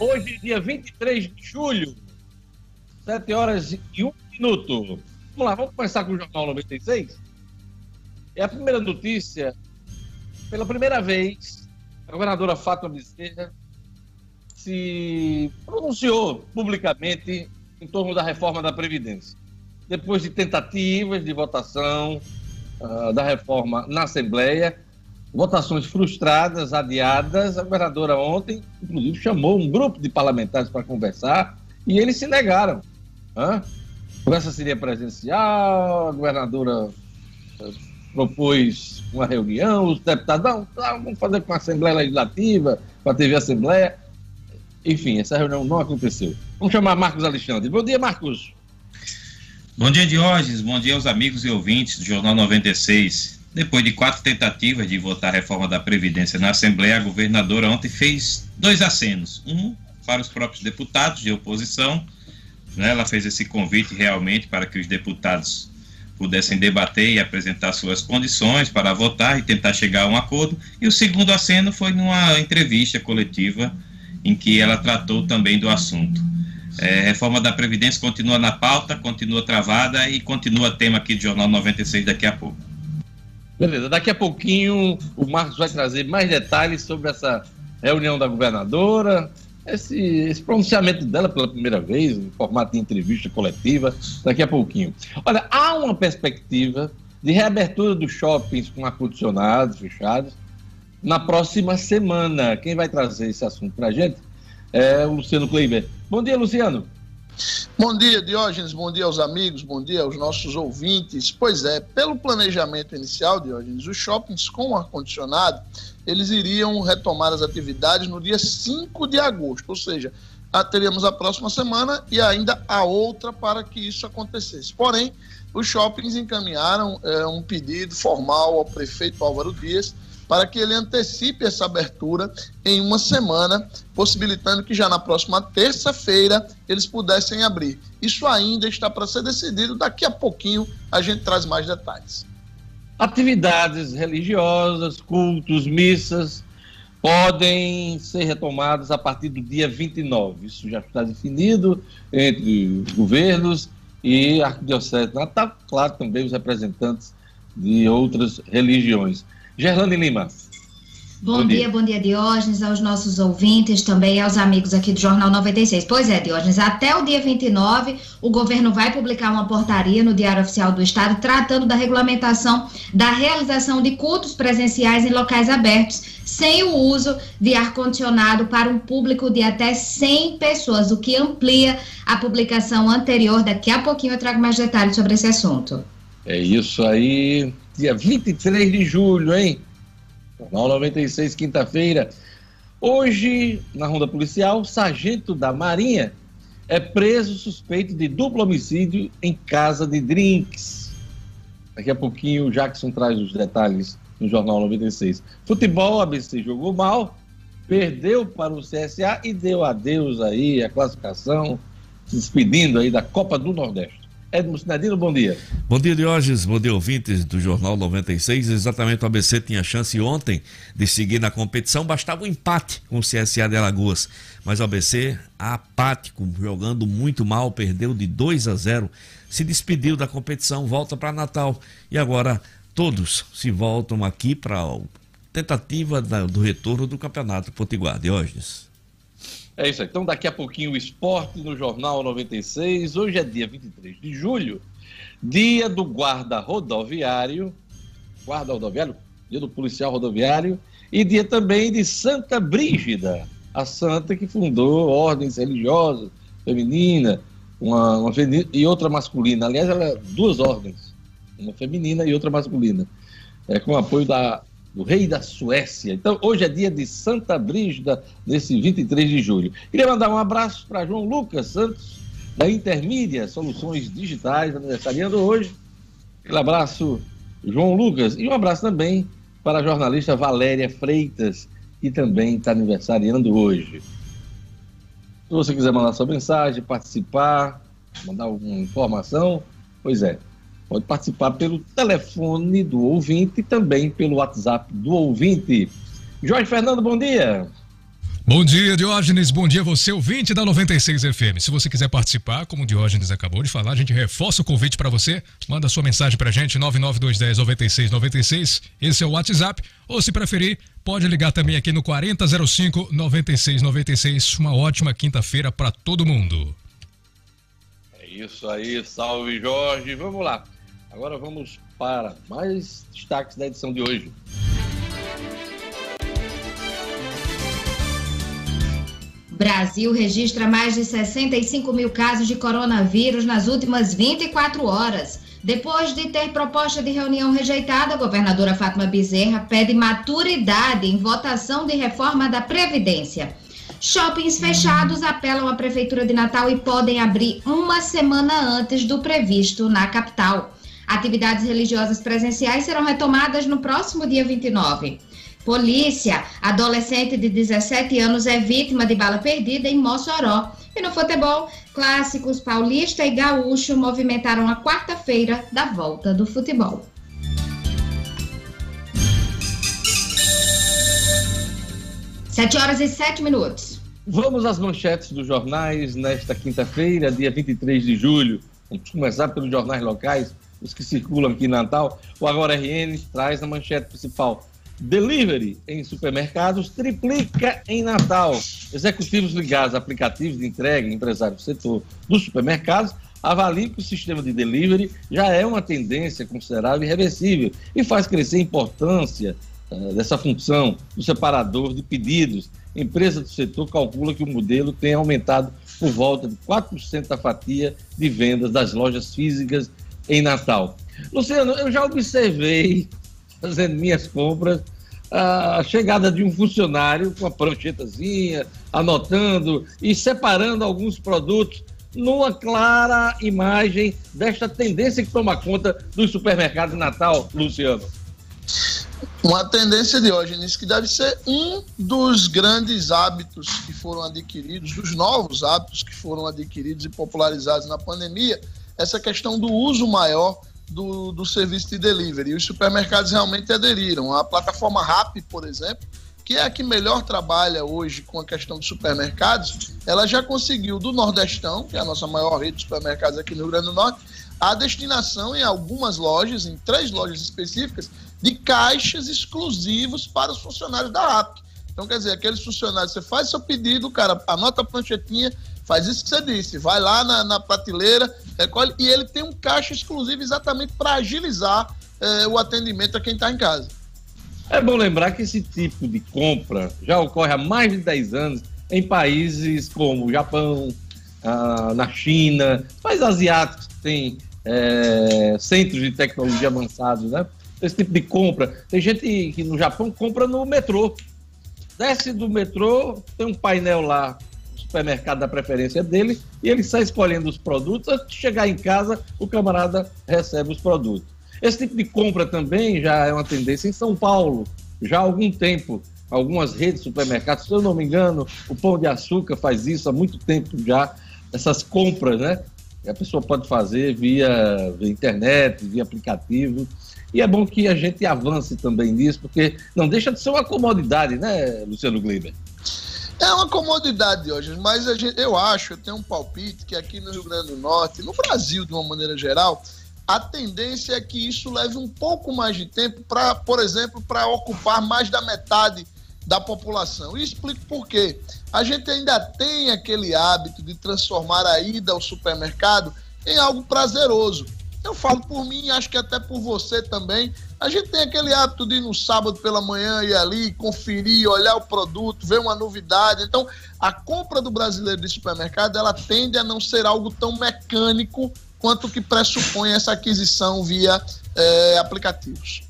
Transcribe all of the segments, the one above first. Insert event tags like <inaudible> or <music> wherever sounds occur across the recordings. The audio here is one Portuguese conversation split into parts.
Hoje, dia 23 de julho, 7 horas e 1 minuto. Vamos lá, vamos começar com o Jornal 96. É a primeira notícia. Pela primeira vez, a governadora Fátima Bezerra se pronunciou publicamente em torno da reforma da Previdência. Depois de tentativas de votação uh, da reforma na Assembleia, votações frustradas, adiadas, a governadora ontem, inclusive, chamou um grupo de parlamentares para conversar e eles se negaram. A conversa seria presencial, a governadora eh, propôs uma reunião, os deputados, não, tá, vamos fazer com a Assembleia Legislativa, com a TV Assembleia. Enfim, essa reunião não aconteceu. Vamos chamar Marcos Alexandre. Bom dia, Marcos. Bom dia, Diógenes. Bom dia aos amigos e ouvintes do Jornal 96. Depois de quatro tentativas de votar a reforma da Previdência na Assembleia, a governadora ontem fez dois acenos. Um para os próprios deputados de oposição. Né? Ela fez esse convite realmente para que os deputados pudessem debater e apresentar suas condições para votar e tentar chegar a um acordo. E o segundo aceno foi numa entrevista coletiva em que ela tratou também do assunto. É, reforma da Previdência continua na pauta, continua travada e continua tema aqui do Jornal 96 daqui a pouco. Beleza, daqui a pouquinho o Marcos vai trazer mais detalhes sobre essa reunião da governadora, esse, esse pronunciamento dela pela primeira vez, em formato de entrevista coletiva, daqui a pouquinho. Olha, há uma perspectiva de reabertura dos shoppings com ar-condicionados fechados na próxima semana. Quem vai trazer esse assunto para a gente é o Luciano Kleiber. Bom dia, Luciano. Bom dia, Diógenes. Bom dia aos amigos, bom dia aos nossos ouvintes. Pois é, pelo planejamento inicial, Diógenes, os shoppings com ar-condicionado, eles iriam retomar as atividades no dia 5 de agosto, ou seja, teríamos a próxima semana e ainda a outra para que isso acontecesse. Porém, os shoppings encaminharam é, um pedido formal ao prefeito Álvaro Dias para que ele antecipe essa abertura em uma semana, possibilitando que já na próxima terça-feira eles pudessem abrir. Isso ainda está para ser decidido, daqui a pouquinho a gente traz mais detalhes. Atividades religiosas, cultos, missas podem ser retomadas a partir do dia 29. Isso já está definido entre os governos e a Arquidiocese Natal, claro, também os representantes de outras religiões. Gerlane Lima. Bom, bom dia, dia, bom dia, Diógenes, aos nossos ouvintes, também aos amigos aqui do Jornal 96. Pois é, Diógenes, até o dia 29, o governo vai publicar uma portaria no Diário Oficial do Estado tratando da regulamentação da realização de cultos presenciais em locais abertos, sem o uso de ar-condicionado para um público de até 100 pessoas, o que amplia a publicação anterior. Daqui a pouquinho eu trago mais detalhes sobre esse assunto. É isso aí, dia 23 de julho, hein? Jornal 96, quinta-feira. Hoje, na ronda policial, sargento da Marinha é preso suspeito de duplo homicídio em casa de drinks. Daqui a pouquinho o Jackson traz os detalhes no Jornal 96. Futebol, ABC jogou mal, perdeu para o CSA e deu adeus aí a classificação, se despedindo aí da Copa do Nordeste. Edmo Sinadino, bom dia. Bom dia, Diógenes. Bom dia, ouvintes do Jornal 96. Exatamente, o ABC tinha chance ontem de seguir na competição, bastava um empate com o CSA de Alagoas. Mas o ABC, apático, jogando muito mal, perdeu de 2 a 0, se despediu da competição, volta para Natal. E agora todos se voltam aqui para a tentativa do retorno do Campeonato Potiguar. Diógenes. É isso aí. Então, daqui a pouquinho, o esporte no Jornal 96. Hoje é dia 23 de julho, dia do guarda rodoviário, guarda rodoviário, dia do policial rodoviário, e dia também de Santa Brígida, a santa que fundou ordens religiosas, feminina, uma, uma feminina e outra masculina. Aliás, ela é duas ordens, uma feminina e outra masculina. É, com o apoio da do rei da Suécia. Então, hoje é dia de Santa Brígida, nesse 23 de julho. Queria mandar um abraço para João Lucas Santos, da Intermídia Soluções Digitais, aniversariando hoje. Aquele abraço, João Lucas. E um abraço também para a jornalista Valéria Freitas, que também está aniversariando hoje. Se você quiser mandar sua mensagem, participar, mandar alguma informação, pois é, Pode participar pelo telefone do ouvinte e também pelo WhatsApp do ouvinte. Jorge Fernando, bom dia. Bom dia, Diógenes. Bom dia, você, ouvinte da 96 FM. Se você quiser participar, como o Diógenes acabou de falar, a gente reforça o convite para você. Manda sua mensagem para a gente, 99210 9696. Esse é o WhatsApp. Ou, se preferir, pode ligar também aqui no 4005 9696. Uma ótima quinta-feira para todo mundo. É isso aí, salve Jorge. Vamos lá. Agora vamos para mais destaques da edição de hoje. Brasil registra mais de 65 mil casos de coronavírus nas últimas 24 horas. Depois de ter proposta de reunião rejeitada, a governadora Fátima Bezerra pede maturidade em votação de reforma da Previdência. Shoppings fechados apelam à Prefeitura de Natal e podem abrir uma semana antes do previsto na capital. Atividades religiosas presenciais serão retomadas no próximo dia 29. Polícia, adolescente de 17 anos é vítima de bala perdida em Mossoró. E no futebol, clássicos paulista e gaúcho movimentaram a quarta-feira da volta do futebol. Sete horas e sete minutos. Vamos às manchetes dos jornais nesta quinta-feira, dia 23 de julho. Vamos começar pelos jornais locais, os que circulam aqui em Natal. O Agora RN traz a manchete principal. Delivery em supermercados triplica em Natal. Executivos ligados a aplicativos de entrega e empresários do setor dos supermercados avaliam que o sistema de delivery já é uma tendência considerável e reversível e faz crescer a importância uh, dessa função do separador de pedidos. Empresa do setor calcula que o modelo tem aumentado por volta de 4% da fatia de vendas das lojas físicas em Natal. Luciano, eu já observei fazendo minhas compras, a chegada de um funcionário com a pranchetazinha, anotando e separando alguns produtos numa clara imagem desta tendência que toma conta dos supermercados de Natal, Luciano. Uma tendência de hoje, nisso que deve ser um dos grandes hábitos que foram adquiridos, dos novos hábitos que foram adquiridos e popularizados na pandemia, essa questão do uso maior do, do serviço de delivery. E os supermercados realmente aderiram. A plataforma Rap, por exemplo, que é a que melhor trabalha hoje com a questão dos supermercados, ela já conseguiu do Nordestão, que é a nossa maior rede de supermercados aqui no Rio Grande do Norte, a destinação em algumas lojas, em três lojas específicas, de caixas exclusivos para os funcionários da RAP. Então, quer dizer, aqueles funcionários, você faz seu pedido, cara anota a pranchetinha, faz isso que você disse, vai lá na, na prateleira, recolhe, e ele tem um caixa exclusivo exatamente para agilizar eh, o atendimento a quem está em casa. É bom lembrar que esse tipo de compra já ocorre há mais de 10 anos em países como o Japão, ah, na China, países asiáticos que têm é, centros de tecnologia avançados, né? Esse tipo de compra. Tem gente que no Japão compra no metrô. Desce do metrô, tem um painel lá supermercado da preferência dele e ele sai escolhendo os produtos. Antes de chegar em casa, o camarada recebe os produtos. Esse tipo de compra também já é uma tendência em São Paulo, já há algum tempo. Algumas redes de supermercados, se eu não me engano, o Pão de Açúcar faz isso há muito tempo já, essas compras, né? a pessoa pode fazer via, via internet, via aplicativo. E é bom que a gente avance também nisso, porque não deixa de ser uma comodidade, né, Luciano Gleiber? É uma comodidade hoje, mas gente, eu acho, eu tenho um palpite que aqui no Rio Grande do Norte, no Brasil de uma maneira geral, a tendência é que isso leve um pouco mais de tempo para, por exemplo, para ocupar mais da metade da população. E explico por quê. A gente ainda tem aquele hábito de transformar a ida ao supermercado em algo prazeroso. Eu falo por mim, acho que até por você também. A gente tem aquele hábito de ir no sábado pela manhã ir ali, conferir, olhar o produto, ver uma novidade. Então, a compra do brasileiro de supermercado, ela tende a não ser algo tão mecânico quanto que pressupõe essa aquisição via é, aplicativos.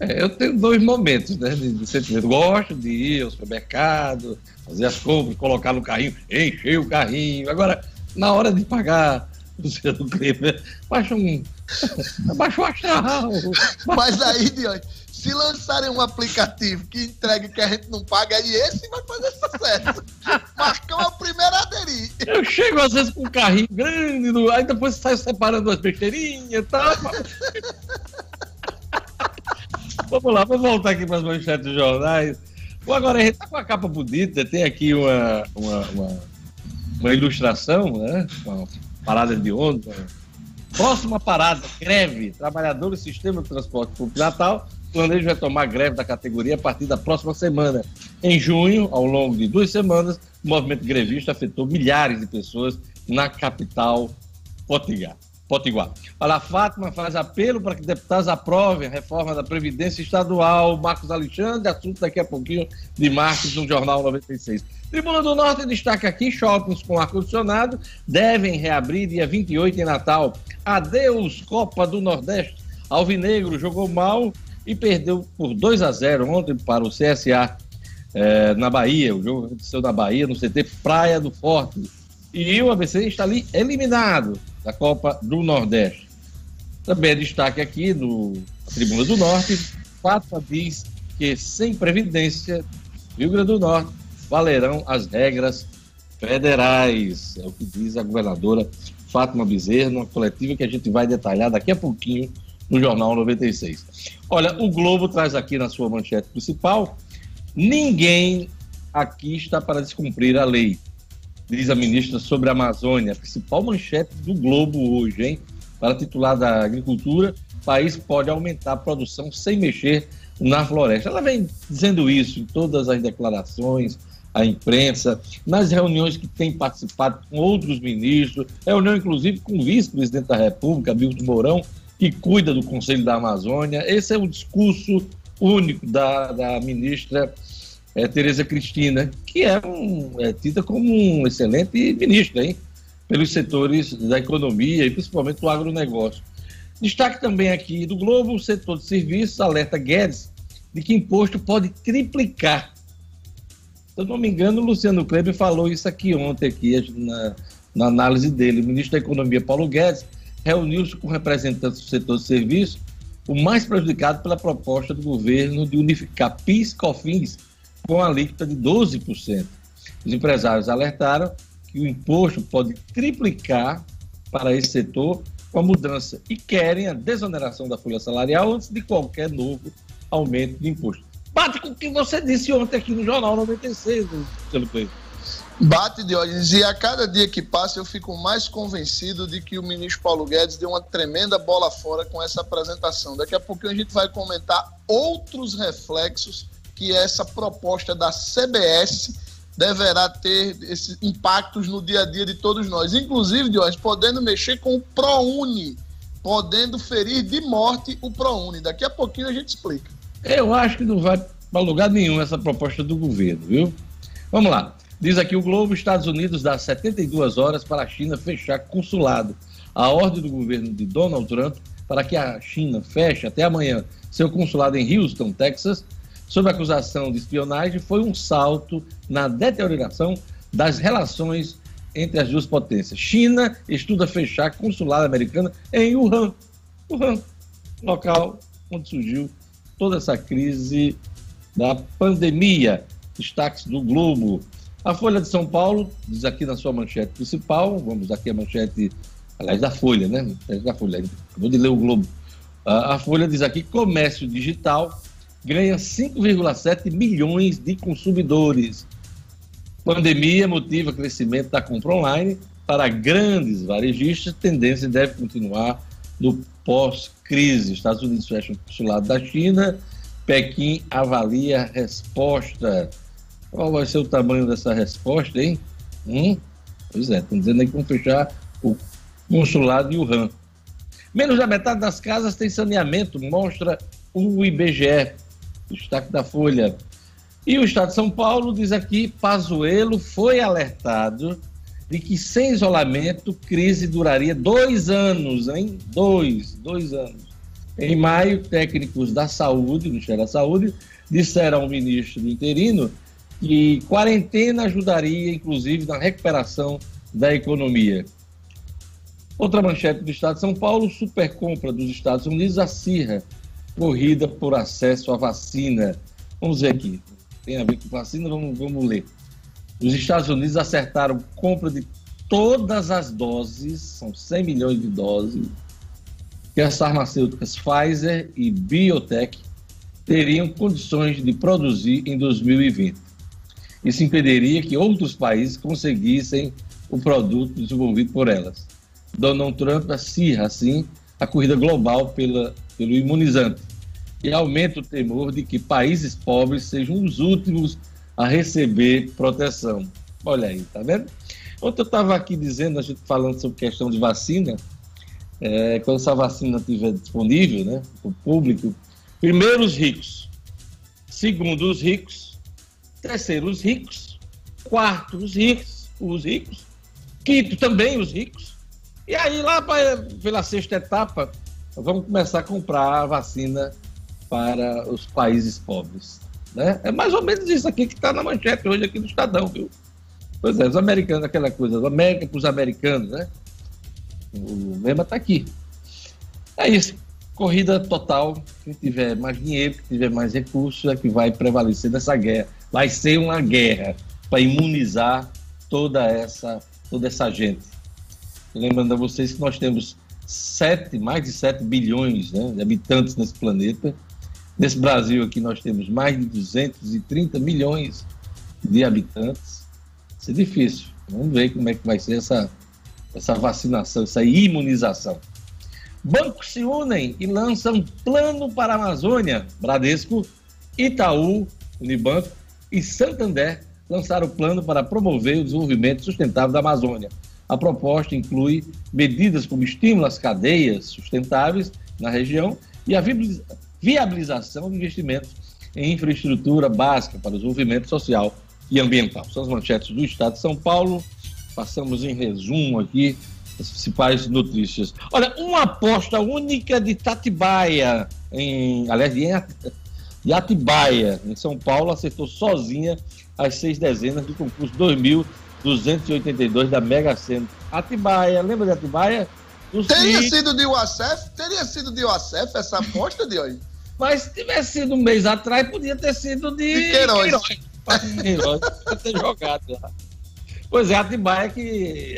É, eu tenho dois momentos, né, de sentimento. Gosto de ir ao supermercado, fazer as compras, colocar no carrinho, encher o carrinho. Agora, na hora de pagar <laughs> Luciano Kleber, baixa um. Baixa o astral. Mas aí, se lançarem um aplicativo que entregue que a gente não paga, aí esse vai fazer sucesso. Marcão é o primeiro a aderir. Eu chego às vezes com um carrinho grande, aí depois sai separando as besteirinhas e tal. vamos lá, vamos voltar aqui para as manchetes dos jornais. Agora, a gente tá com a capa bonita, tem aqui uma, uma, uma, uma ilustração, né? Uma parada de ônibus. Próxima parada, greve. Trabalhadores do Sistema de Transporte Público Natal planeja retomar greve da categoria a partir da próxima semana. Em junho, ao longo de duas semanas, o movimento grevista afetou milhares de pessoas na capital Potiguar. Potiguar. A Fátima faz apelo para que deputados aprovem a reforma da Previdência Estadual. Marcos Alexandre, assunto daqui a pouquinho de Marcos no Jornal 96. Tribuna do Norte destaca aqui: shoppings com ar-condicionado devem reabrir dia 28 em Natal. Adeus, Copa do Nordeste. Alvinegro jogou mal e perdeu por 2 a 0 ontem para o CSA eh, na Bahia. O jogo aconteceu na Bahia, no CT Praia do Forte. E o ABC está ali eliminado da Copa do Nordeste. Também é destaque aqui no Tribuna do Norte, Fátima diz que sem Previdência, Rio Grande do Norte, valerão as regras federais. É o que diz a governadora Fátima Bezerra, numa coletiva que a gente vai detalhar daqui a pouquinho no Jornal 96. Olha, o Globo traz aqui na sua manchete principal: ninguém aqui está para descumprir a lei diz a ministra sobre a Amazônia, a principal manchete do Globo hoje, hein? Para titular da Agricultura, país pode aumentar a produção sem mexer na floresta. Ela vem dizendo isso em todas as declarações, à imprensa, nas reuniões que tem participado com outros ministros, reunião inclusive com o vice-presidente da República, Milton Mourão, que cuida do Conselho da Amazônia. Esse é o discurso único da, da ministra é, Tereza Cristina, que é, um, é tida como um excelente ministra, hein? Pelos setores da economia e principalmente do agronegócio. Destaque também aqui do Globo, o setor de serviços alerta Guedes de que imposto pode triplicar. Se eu não me engano, o Luciano Kleber falou isso aqui ontem, aqui, na, na análise dele. O ministro da Economia, Paulo Guedes, reuniu-se com representantes do setor de serviços, o mais prejudicado pela proposta do governo de unificar PIS, COFINS com a alíquota de 12%. Os empresários alertaram que o imposto pode triplicar para esse setor com a mudança e querem a desoneração da folha salarial antes de qualquer novo aumento de imposto. Bate com o que você disse ontem aqui no Jornal 96, Luciano Coelho. Bate, Diógenes, e a cada dia que passa eu fico mais convencido de que o ministro Paulo Guedes deu uma tremenda bola fora com essa apresentação. Daqui a pouquinho a gente vai comentar outros reflexos que essa proposta da CBS deverá ter esses impactos no dia a dia de todos nós. Inclusive, Diógenes, podendo mexer com o ProUni, podendo ferir de morte o ProUni. Daqui a pouquinho a gente explica. Eu acho que não vai para lugar nenhum essa proposta do governo, viu? Vamos lá. Diz aqui o Globo, Estados Unidos dá 72 horas para a China fechar consulado. A ordem do governo de Donald Trump para que a China feche até amanhã seu consulado em Houston, Texas, sob acusação de espionagem foi um salto na deterioração das relações entre as duas potências. China estuda fechar consulado americano em Wuhan, Wuhan, local onde surgiu toda essa crise da pandemia. Destaques do Globo. A Folha de São Paulo diz aqui na sua manchete principal, vamos aqui a manchete, aliás, da Folha, né? Da Folha, acabou de ler o Globo. A Folha diz aqui: comércio digital ganha 5,7 milhões de consumidores. Pandemia motiva crescimento da compra online para grandes varejistas. Tendência deve continuar no pós-crise. Estados Unidos fecham o consulado da China. Pequim avalia a resposta. Qual vai ser o tamanho dessa resposta, hein? Hum? Pois é, estão dizendo aí que vão fechar o consulado de Wuhan. Menos da metade das casas tem saneamento, mostra o IBGE destaque da Folha. E o Estado de São Paulo diz aqui: Pazuello foi alertado de que sem isolamento, crise duraria dois anos, hein? Dois, dois anos. Em maio, técnicos da saúde, Ministério da Saúde, disseram ao ministro interino que quarentena ajudaria, inclusive, na recuperação da economia. Outra manchete do Estado de São Paulo: supercompra dos Estados Unidos acirra corrida por acesso à vacina. Vamos ver aqui. Tem a ver com vacina? Vamos, vamos ler. Os Estados Unidos acertaram compra de todas as doses, são 100 milhões de doses, que as farmacêuticas Pfizer e Biotech teriam condições de produzir em 2020. Isso impediria que outros países conseguissem o produto desenvolvido por elas. Donald Trump acirra, assim, a corrida global pela, pelo imunizante e aumenta o temor de que países pobres sejam os últimos a receber proteção. Olha aí, tá vendo? Ontem eu estava aqui dizendo, a gente falando sobre questão de vacina, é, quando essa vacina estiver disponível, né, para o público, primeiro os ricos, segundo os ricos, terceiro os ricos, quarto os ricos, os ricos, quinto também os ricos, e aí lá pra, pela sexta etapa, vamos começar a comprar a vacina para os países pobres. Né? É mais ou menos isso aqui que está na manchete hoje aqui do Estadão, viu? Pois é, os americanos, aquela coisa, América para os americanos, né? O lema está aqui. É isso. Corrida total. Quem tiver mais dinheiro, quem tiver mais recursos, é que vai prevalecer nessa guerra. Vai ser uma guerra para imunizar toda essa, toda essa gente. Lembrando a vocês que nós temos sete, mais de 7 bilhões né, de habitantes nesse planeta. Nesse Brasil aqui nós temos mais de 230 milhões de habitantes. Isso é difícil. Vamos ver como é que vai ser essa, essa vacinação, essa imunização. Bancos se unem e lançam plano para a Amazônia. Bradesco, Itaú, Unibanco e Santander lançaram o plano para promover o desenvolvimento sustentável da Amazônia. A proposta inclui medidas como estímulo às cadeias sustentáveis na região e a viabilização de investimentos em infraestrutura básica para o desenvolvimento social e ambiental. São as manchetes do Estado de São Paulo. Passamos em resumo aqui as principais notícias. Olha, uma aposta única de Tatibaia, em, aliás, de Atibaia, em São Paulo, acertou sozinha as seis dezenas do concurso 2282 da Mega Sena. Atibaia, lembra de Atibaia? Teria sido de UACF? Teria sido de UACF essa aposta de hoje? Mas se tivesse sido um mês atrás, podia ter sido de, de Queiroz. Queiroz. podia ter jogado já. Pois é, Atibaia que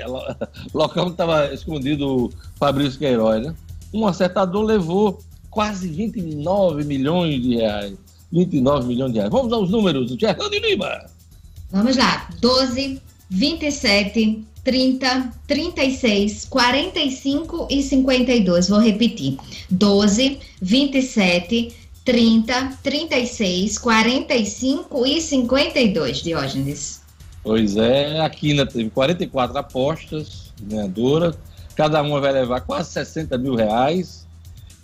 local estava escondido o Fabrício Queiroz, né? Um acertador levou quase 29 milhões de reais. 29 milhões de reais. Vamos aos números, o Gerlando Lima. Vamos lá. 12, 27, 30, 36, 45 e 52. Vou repetir: 12, 27, 30, 36, 45 e 52, Diógenes. Pois é, a Quina teve 44 apostas ganhadoras, cada uma vai levar quase 60 mil reais.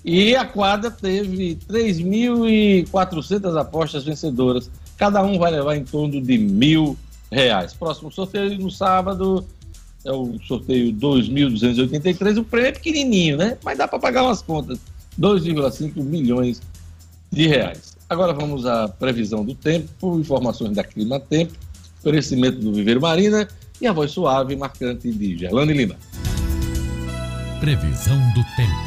E a quadra teve 3.400 apostas vencedoras, cada um vai levar em torno de mil reais. Próximo sorteio no sábado, é o sorteio 2.283, o prêmio é pequenininho, né? Mas dá para pagar umas contas, 2,5 milhões de reais. Agora vamos à previsão do tempo, informações da Clima Tempo, oferecimento do Viveiro Marina e a voz suave e marcante de Gerlane Lima. Previsão do tempo.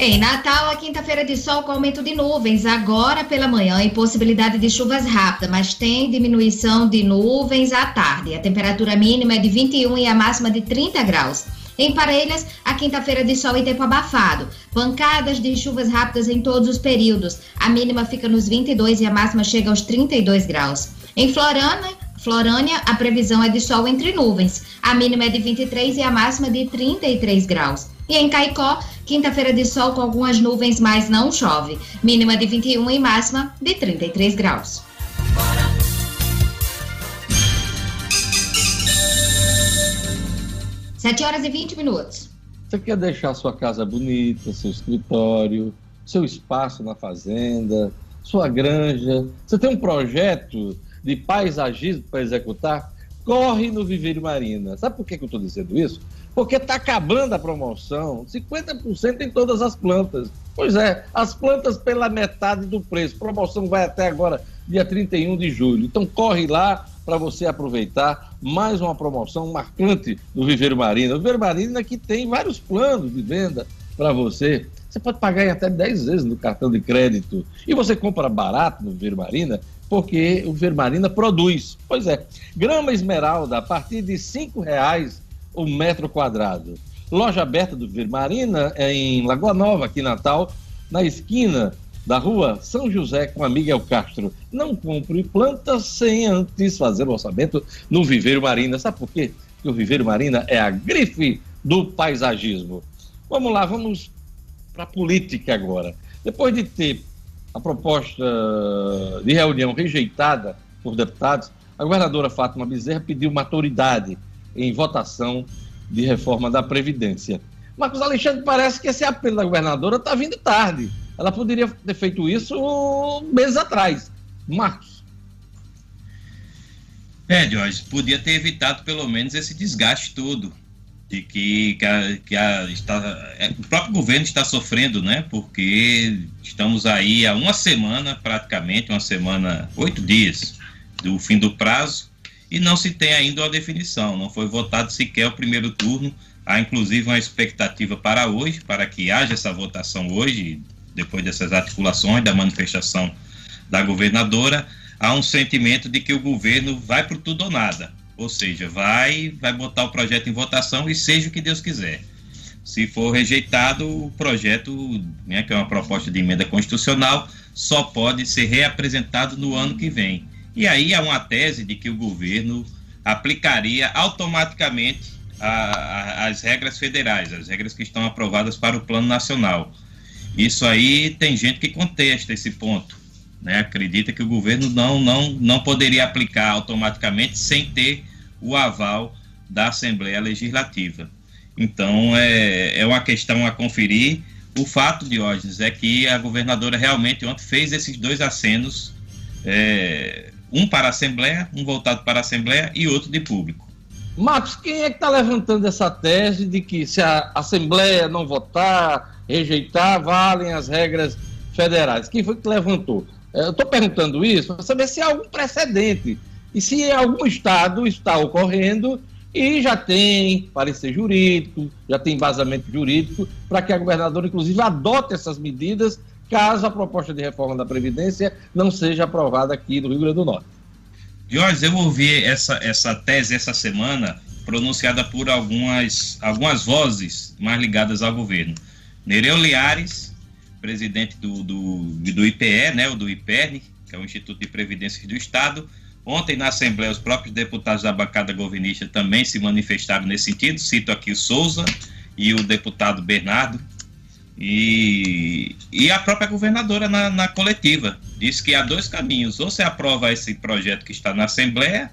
Em Natal, a quinta-feira de sol com aumento de nuvens, agora pela manhã e possibilidade de chuvas rápidas, mas tem diminuição de nuvens à tarde. A temperatura mínima é de 21 e a máxima de 30 graus. Em Parelhas, a quinta-feira de sol e tempo abafado. Pancadas de chuvas rápidas em todos os períodos. A mínima fica nos 22 e a máxima chega aos 32 graus. Em Florânia, Florânia, a previsão é de sol entre nuvens. A mínima é de 23 e a máxima de 33 graus. E em Caicó, quinta-feira de sol com algumas nuvens, mas não chove. Mínima de 21 e máxima de 33 graus. Sete horas e 20 minutos. Você quer deixar sua casa bonita, seu escritório, seu espaço na fazenda, sua granja? Você tem um projeto de paisagismo para executar? Corre no Viveiro Marina. Sabe por que, que eu estou dizendo isso? Porque está acabando a promoção, 50% em todas as plantas. Pois é, as plantas pela metade do preço. Promoção vai até agora, dia 31 de julho. Então corre lá para você aproveitar mais uma promoção marcante do Viveiro Marina. O Viveiro Marina que tem vários planos de venda para você. Você pode pagar em até 10 vezes no cartão de crédito. E você compra barato no Viveiro Marina, porque o Viveiro Marina produz. Pois é, grama esmeralda a partir de R$ reais o metro quadrado. loja aberta do Viveiro Marina, é em Lagoa Nova, aqui em Natal, na esquina da rua São José com a Miguel Castro. Não compre plantas sem antes fazer o orçamento no Viveiro Marina. Sabe por quê? Porque o Viveiro Marina é a grife do paisagismo. Vamos lá, vamos para a política agora. Depois de ter a proposta de reunião rejeitada por deputados, a governadora Fátima Bezerra pediu maturidade em votação de reforma da Previdência. Marcos Alexandre, parece que esse apelo da governadora está vindo tarde. Ela poderia ter feito isso meses atrás. Marcos. É, Jorge, podia ter evitado pelo menos esse desgaste todo de que, que, a, que a, está, é, o próprio governo está sofrendo, né? Porque estamos aí há uma semana, praticamente, uma semana, oito dias do fim do prazo, e não se tem ainda uma definição. Não foi votado sequer o primeiro turno. Há inclusive uma expectativa para hoje, para que haja essa votação hoje, depois dessas articulações, da manifestação da governadora, há um sentimento de que o governo vai por tudo ou nada ou seja, vai, vai botar o projeto em votação e seja o que Deus quiser. Se for rejeitado, o projeto, né, que é uma proposta de emenda constitucional, só pode ser reapresentado no ano que vem. E aí há uma tese de que o governo aplicaria automaticamente a, a, as regras federais, as regras que estão aprovadas para o Plano Nacional. Isso aí tem gente que contesta esse ponto né, acredita que o governo não, não, não poderia aplicar automaticamente sem ter o aval da Assembleia Legislativa. Então, é, é uma questão a conferir. O fato, Diógenes, é que a governadora realmente ontem fez esses dois acenos, é, um para a Assembleia, um voltado para a Assembleia e outro de público. Marcos, quem é que está levantando essa tese de que se a Assembleia não votar, rejeitar, valem as regras federais? Quem foi que levantou? É, eu estou perguntando isso para saber se há algum precedente e se em algum estado está ocorrendo e já tem parecer jurídico, já tem vazamento jurídico, para que a governadora, inclusive, adote essas medidas caso a proposta de reforma da Previdência não seja aprovada aqui no Rio Grande do Norte. Jorge, eu ouvi essa, essa tese essa semana pronunciada por algumas, algumas vozes mais ligadas ao governo. Nereu Liares, presidente do, do, do IPE, né, o do IPERN, que é o Instituto de Previdências do Estado. Ontem, na Assembleia, os próprios deputados da bancada governista também se manifestaram nesse sentido. Cito aqui o Souza e o deputado Bernardo. E, e a própria governadora na, na coletiva disse que há dois caminhos: ou se aprova esse projeto que está na Assembleia,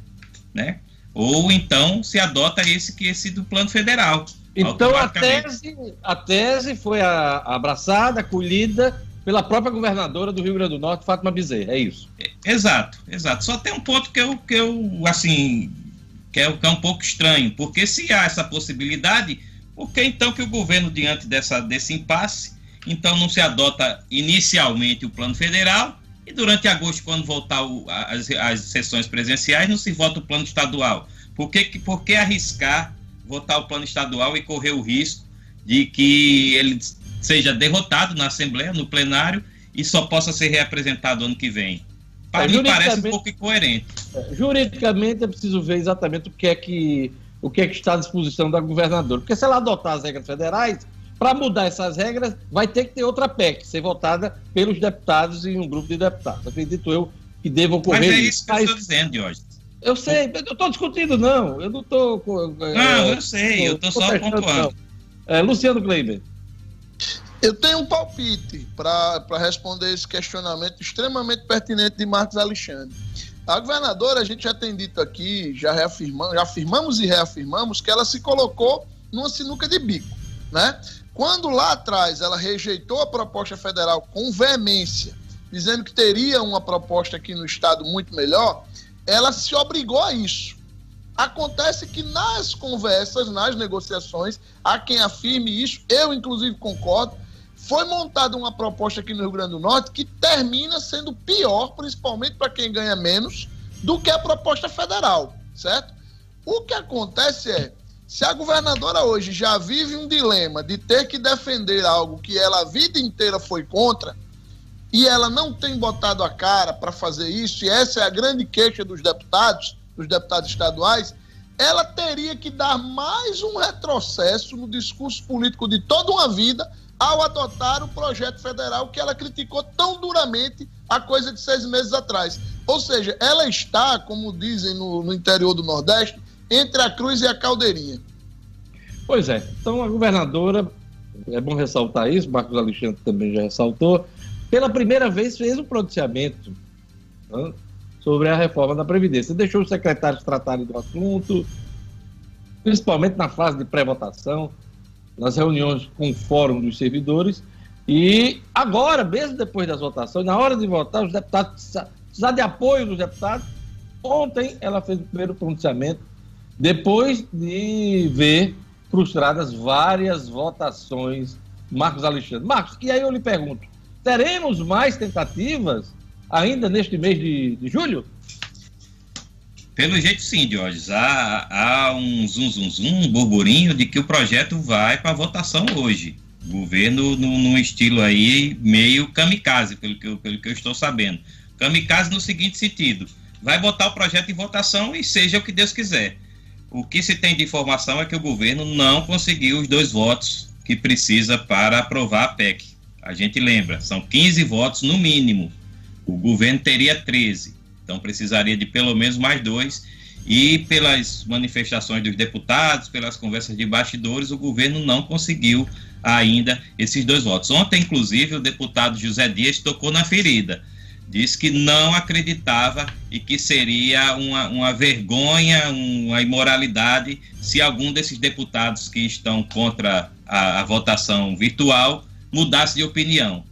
né, ou então se adota esse que esse do plano federal. Então a tese, a tese foi a, abraçada, acolhida pela própria governadora do Rio Grande do Norte, Fátima Bezerra, é isso? É, exato, exato. Só tem um ponto que eu, que eu assim, que é, que é um pouco estranho, porque se há essa possibilidade, por que então que o governo, diante dessa, desse impasse, então não se adota inicialmente o plano federal e durante agosto, quando voltar o, as, as sessões presenciais, não se vota o plano estadual? Por que, por que arriscar votar o plano estadual e correr o risco de que ele seja derrotado na Assembleia, no plenário, e só possa ser reapresentado ano que vem. Para é, mim parece um pouco incoerente. É, juridicamente é preciso ver exatamente o que é que o que é que está à disposição da governadora. Porque se ela adotar as regras federais, para mudar essas regras, vai ter que ter outra PEC, ser votada pelos deputados e um grupo de deputados. Acredito eu que devam ocorrer. Mas é isso que eu estou dizendo, Jorge. Eu sei, eu não estou discutindo, não. Eu não estou. É, não, eu sei, eu estou só pontuando. É, Luciano Kleiber. Eu tenho um palpite para responder esse questionamento extremamente pertinente de Marcos Alexandre. A governadora, a gente já tem dito aqui, já, reafirmamos, já afirmamos e reafirmamos que ela se colocou numa sinuca de bico, né? Quando lá atrás ela rejeitou a proposta federal com veemência, dizendo que teria uma proposta aqui no estado muito melhor, ela se obrigou a isso. Acontece que nas conversas, nas negociações, há quem afirme isso, eu inclusive concordo, foi montada uma proposta aqui no Rio Grande do Norte que termina sendo pior, principalmente para quem ganha menos, do que a proposta federal, certo? O que acontece é, se a governadora hoje já vive um dilema de ter que defender algo que ela a vida inteira foi contra, e ela não tem botado a cara para fazer isso, e essa é a grande queixa dos deputados, dos deputados estaduais, ela teria que dar mais um retrocesso no discurso político de toda uma vida ao adotar o projeto federal que ela criticou tão duramente há coisa de seis meses atrás. Ou seja, ela está, como dizem no, no interior do Nordeste, entre a cruz e a caldeirinha. Pois é. Então a governadora, é bom ressaltar isso, Marcos Alexandre também já ressaltou, pela primeira vez fez um pronunciamento né, sobre a reforma da Previdência. Deixou os secretários tratarem do assunto, principalmente na fase de pré-votação, nas reuniões com o Fórum dos Servidores. E agora, mesmo depois das votações, na hora de votar, os deputados precisar de apoio dos deputados. Ontem ela fez o primeiro pronunciamento, depois de ver frustradas várias votações. Marcos Alexandre. Marcos, e aí eu lhe pergunto: teremos mais tentativas ainda neste mês de, de julho? Pelo jeito sim, Diógenes. Há, há um zum, zum, zum, um burburinho de que o projeto vai para votação hoje. Governo num, num, estilo aí meio kamikaze, pelo que, eu, pelo que eu estou sabendo. Kamikaze no seguinte sentido: vai botar o projeto em votação e seja o que Deus quiser. O que se tem de informação é que o governo não conseguiu os dois votos que precisa para aprovar a PEC. A gente lembra, são 15 votos no mínimo. O governo teria 13. Então precisaria de pelo menos mais dois. E pelas manifestações dos deputados, pelas conversas de bastidores, o governo não conseguiu ainda esses dois votos. Ontem, inclusive, o deputado José Dias tocou na ferida. Disse que não acreditava e que seria uma, uma vergonha, uma imoralidade se algum desses deputados que estão contra a, a votação virtual mudasse de opinião.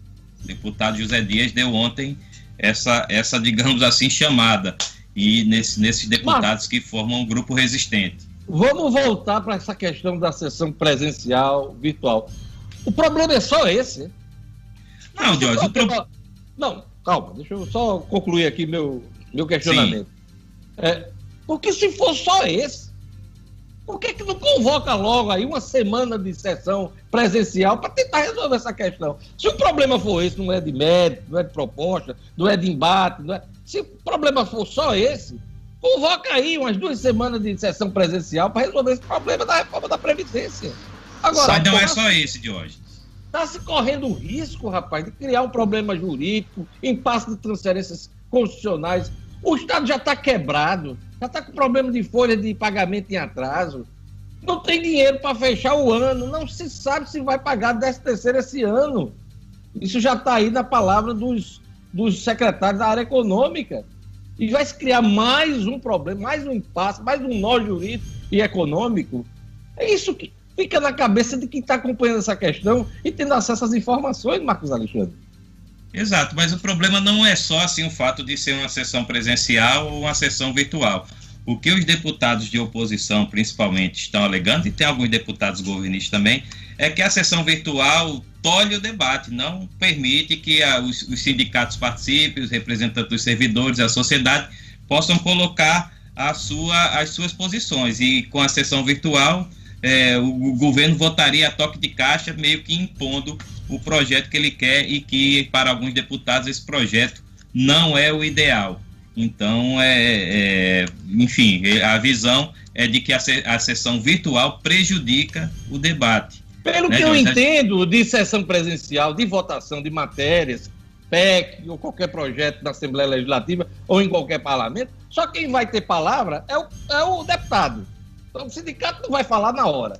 O deputado José Dias deu ontem essa, essa digamos assim, chamada. E nesse, nesses deputados Mas, que formam um grupo resistente. Vamos voltar para essa questão da sessão presencial, virtual. O problema é só esse? Não, Jorge. Pro... Não, calma, deixa eu só concluir aqui meu, meu questionamento. É, porque se for só esse, por que, que não convoca logo aí uma semana de sessão presencial para tentar resolver essa questão? Se o problema for esse, não é de mérito, não é de proposta, não é de embate, não é... se o problema for só esse, convoca aí umas duas semanas de sessão presencial para resolver esse problema da reforma da Previdência. Agora, Mas não é só esse de hoje. Está se correndo o risco, rapaz, de criar um problema jurídico, impasse de transferências constitucionais. O Estado já está quebrado já está com problema de folha de pagamento em atraso. Não tem dinheiro para fechar o ano. Não se sabe se vai pagar 13 terceiro esse ano. Isso já está aí na palavra dos, dos secretários da área econômica. E vai se criar mais um problema, mais um impasse, mais um nó jurídico e econômico. É isso que fica na cabeça de quem está acompanhando essa questão e tendo acesso às informações, Marcos Alexandre. Exato, mas o problema não é só assim o fato de ser uma sessão presencial ou uma sessão virtual. O que os deputados de oposição, principalmente, estão alegando, e tem alguns deputados governistas também, é que a sessão virtual tolhe o debate, não permite que a, os, os, sindicatos participem, os representantes dos servidores, a sociedade, possam colocar sua, as suas posições. E com a sessão virtual, é, o, o governo votaria a toque de caixa, meio que impondo o projeto que ele quer e que, para alguns deputados, esse projeto não é o ideal. Então, é, é enfim, a visão é de que a, a sessão virtual prejudica o debate. Pelo né, que eu entendo de sessão presencial, de votação de matérias, PEC ou qualquer projeto da Assembleia Legislativa ou em qualquer parlamento, só quem vai ter palavra é o, é o deputado. Então, o sindicato não vai falar na hora.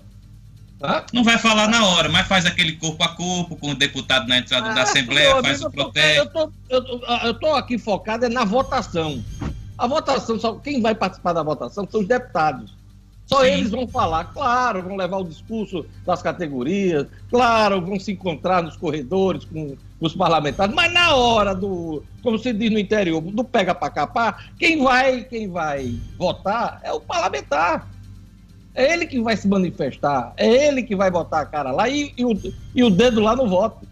Não vai falar na hora, mas faz aquele corpo a corpo com o deputado na entrada ah, da Assembleia, faz o protesto. Eu eu tô aqui focado é na votação. A votação, só quem vai participar da votação são os deputados. Só Sim. eles vão falar, claro, vão levar o discurso das categorias, claro, vão se encontrar nos corredores com os parlamentares, mas na hora do, como se diz no interior, do pega para capar, quem vai, quem vai votar é o parlamentar. É ele que vai se manifestar, é ele que vai botar a cara lá e, e, o, e o dedo lá no voto.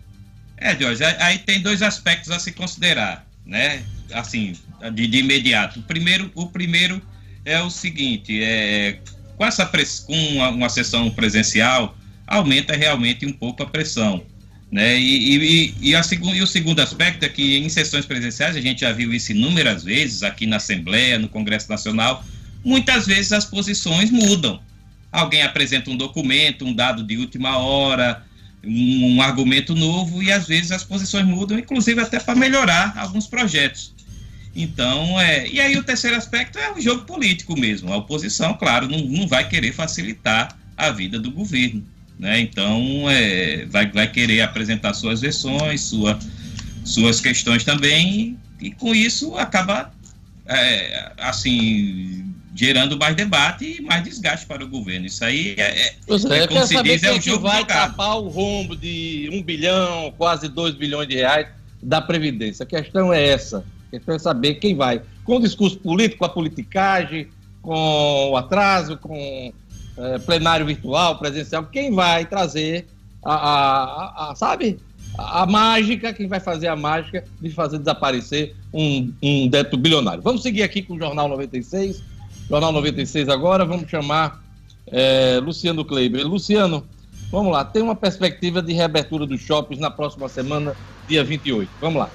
É, Jorge, aí tem dois aspectos a se considerar, né? Assim, de, de imediato. O primeiro, o primeiro é o seguinte: é, com essa com uma, uma sessão presencial, aumenta realmente um pouco a pressão. Né? E, e, e, a e o segundo aspecto é que em sessões presenciais, a gente já viu isso inúmeras vezes, aqui na Assembleia, no Congresso Nacional, muitas vezes as posições mudam. Alguém apresenta um documento, um dado de última hora, um, um argumento novo, e às vezes as posições mudam, inclusive até para melhorar alguns projetos. Então, é, e aí o terceiro aspecto é o jogo político mesmo. A oposição, claro, não, não vai querer facilitar a vida do governo. Né? Então, é, vai, vai querer apresentar suas versões, sua, suas questões também, e, com isso acaba, é, assim, gerando mais debate e mais desgaste para o governo. Isso aí é, é, é, é como se diz, é o jogo vai jogado. tapar o rombo de um bilhão, quase dois bilhões de reais da Previdência. A questão é essa. A questão é saber quem vai. Com o discurso político, com a politicagem, com o atraso, com é, plenário virtual, presencial, quem vai trazer a, a, a, a sabe, a, mágica, quem vai fazer a mágica de fazer desaparecer um, um débito bilionário. Vamos seguir aqui com o Jornal 96. Jornal 96 agora, vamos chamar é, Luciano Kleiber. Luciano, vamos lá, tem uma perspectiva de reabertura dos shoppings na próxima semana, dia 28. Vamos lá.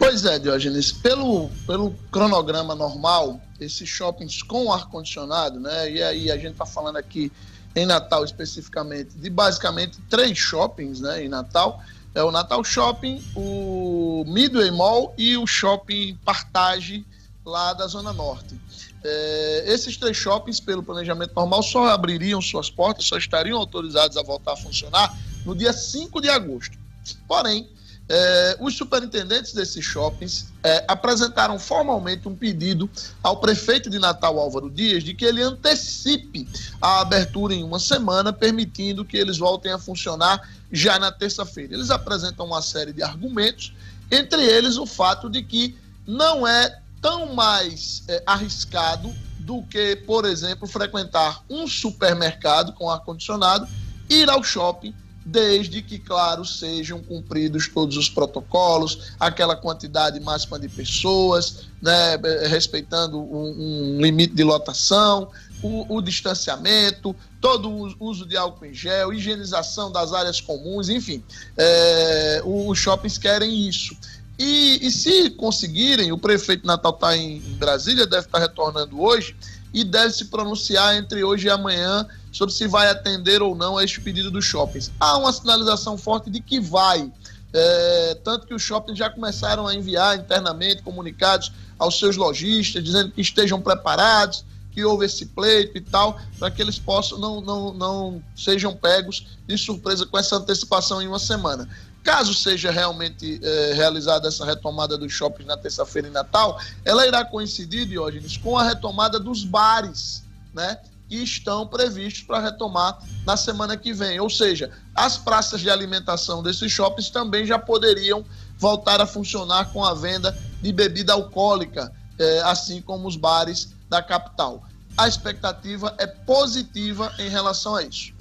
Pois é, Diógenes, pelo, pelo cronograma normal, esses shoppings com ar-condicionado, né? E aí a gente está falando aqui em Natal especificamente de basicamente três shoppings, né? Em Natal. É o Natal Shopping, o Midway Mall e o Shopping Partage lá da Zona Norte. É, esses três shoppings, pelo planejamento normal, só abririam suas portas, só estariam autorizados a voltar a funcionar no dia 5 de agosto. Porém, é, os superintendentes desses shoppings é, apresentaram formalmente um pedido ao prefeito de Natal, Álvaro Dias, de que ele antecipe a abertura em uma semana, permitindo que eles voltem a funcionar já na terça-feira. Eles apresentam uma série de argumentos, entre eles o fato de que não é tão mais é, arriscado do que, por exemplo, frequentar um supermercado com ar-condicionado, ir ao shopping desde que, claro, sejam cumpridos todos os protocolos, aquela quantidade máxima de pessoas, né, respeitando um, um limite de lotação, o, o, distanciamento, todo o uso de álcool em gel, higienização das áreas comuns, enfim, é, os shoppings querem isso. E, e, se conseguirem, o prefeito Natal está em, Brasília, deve estar tá retornando hoje, e deve se pronunciar entre hoje e amanhã sobre se vai atender ou não a este pedido dos shoppings. Há uma sinalização forte de que vai. É, tanto que os shoppings já começaram a enviar internamente comunicados aos seus lojistas, dizendo que estejam preparados, que houve esse pleito e tal, para que eles possam não, não, não sejam pegos de surpresa com essa antecipação em uma semana. Caso seja realmente é, realizada essa retomada dos shoppings na terça-feira em Natal, ela irá coincidir, Diógenes, com a retomada dos bares, né? Que estão previstos para retomar na semana que vem. Ou seja, as praças de alimentação desses shoppings também já poderiam voltar a funcionar com a venda de bebida alcoólica, é, assim como os bares da capital. A expectativa é positiva em relação a isso.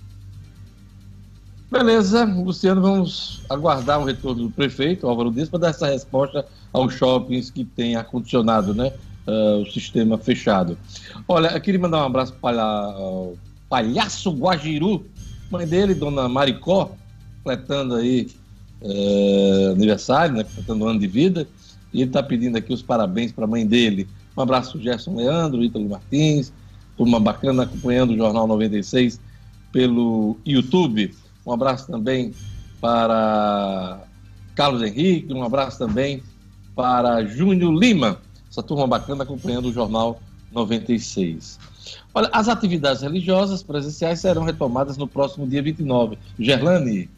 Beleza, Luciano, vamos aguardar o retorno do prefeito, Álvaro Dias, para dar essa resposta aos shoppings que têm ar-condicionado, né? Uh, o sistema fechado. Olha, eu queria mandar um abraço para o Palhaço Guajiru, mãe dele, dona Maricó, completando aí uh, aniversário, né? Completando um ano de vida. E ele está pedindo aqui os parabéns para a mãe dele. Um abraço, Gerson Leandro, Ítalo Martins, turma bacana acompanhando o Jornal 96 pelo YouTube. Um abraço também para Carlos Henrique, um abraço também para Júnior Lima, essa turma bacana acompanhando o Jornal 96. Olha, as atividades religiosas presenciais serão retomadas no próximo dia 29. Gerlane.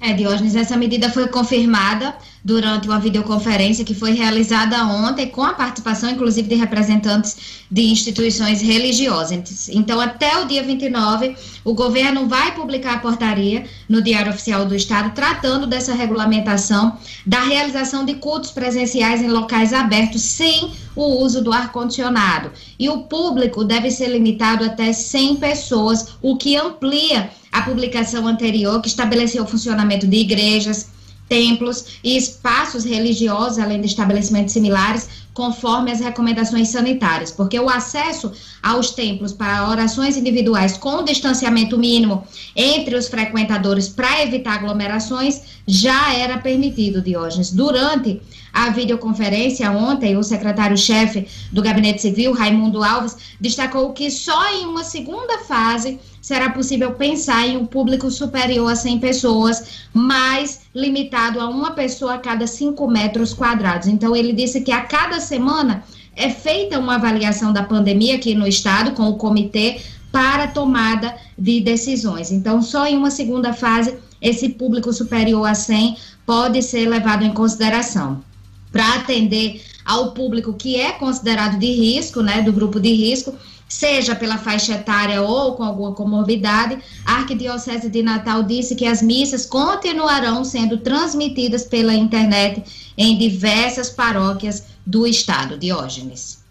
É, Diógenes, essa medida foi confirmada durante uma videoconferência que foi realizada ontem, com a participação, inclusive, de representantes de instituições religiosas. Então, até o dia 29, o governo vai publicar a portaria no Diário Oficial do Estado, tratando dessa regulamentação da realização de cultos presenciais em locais abertos, sem o uso do ar-condicionado. E o público deve ser limitado até 100 pessoas, o que amplia a publicação anterior, que estabeleceu o funcionamento de igrejas, templos e espaços religiosos, além de estabelecimentos similares, conforme as recomendações sanitárias, porque o acesso aos templos para orações individuais com distanciamento mínimo entre os frequentadores para evitar aglomerações já era permitido, Diógenes, durante à videoconferência ontem, o secretário-chefe do Gabinete Civil, Raimundo Alves, destacou que só em uma segunda fase será possível pensar em um público superior a 100 pessoas, mas limitado a uma pessoa a cada 5 metros quadrados. Então, ele disse que a cada semana é feita uma avaliação da pandemia aqui no estado com o comitê para tomada de decisões. Então, só em uma segunda fase esse público superior a 100 pode ser levado em consideração. Para atender ao público que é considerado de risco, né, do grupo de risco, seja pela faixa etária ou com alguma comorbidade, a Arquidiocese de Natal disse que as missas continuarão sendo transmitidas pela internet em diversas paróquias do estado. Diógenes.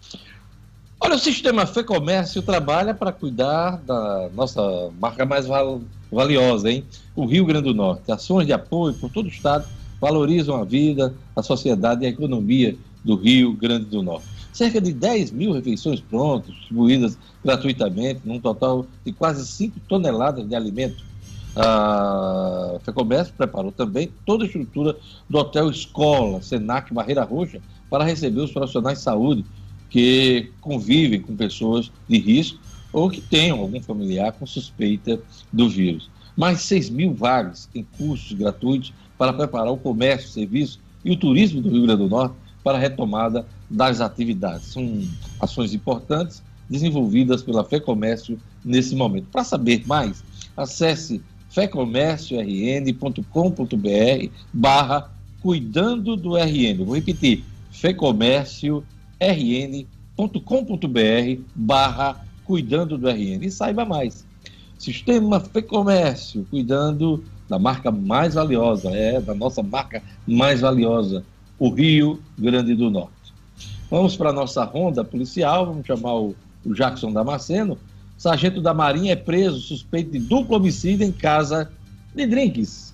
Olha, o sistema Fê Comércio trabalha para cuidar da nossa marca mais val valiosa, hein? O Rio Grande do Norte. Ações de apoio por todo o estado valorizam a vida, a sociedade e a economia do Rio Grande do Norte. Cerca de 10 mil refeições prontas, distribuídas gratuitamente, num total de quase 5 toneladas de alimento. A FEComércio preparou também toda a estrutura do Hotel Escola, Senac Barreira Roxa, para receber os profissionais de saúde que convivem com pessoas de risco ou que tenham algum familiar com suspeita do vírus. Mais 6 mil vagas em cursos gratuitos para preparar o comércio, serviço e o turismo do Rio Grande do Norte para a retomada das atividades. São ações importantes desenvolvidas pela FEComércio nesse momento. Para saber mais, acesse fecomérciorn.com.br barra cuidando do RN. vou repetir, fecomérciorn.com.br barra cuidando do RN. E saiba mais. Sistema Fecomércio, cuidando da marca mais valiosa, é, da nossa marca mais valiosa, o Rio Grande do Norte. Vamos para a nossa ronda policial, vamos chamar o, o Jackson Damasceno. Sargento da Marinha é preso suspeito de duplo homicídio em casa de Drinks.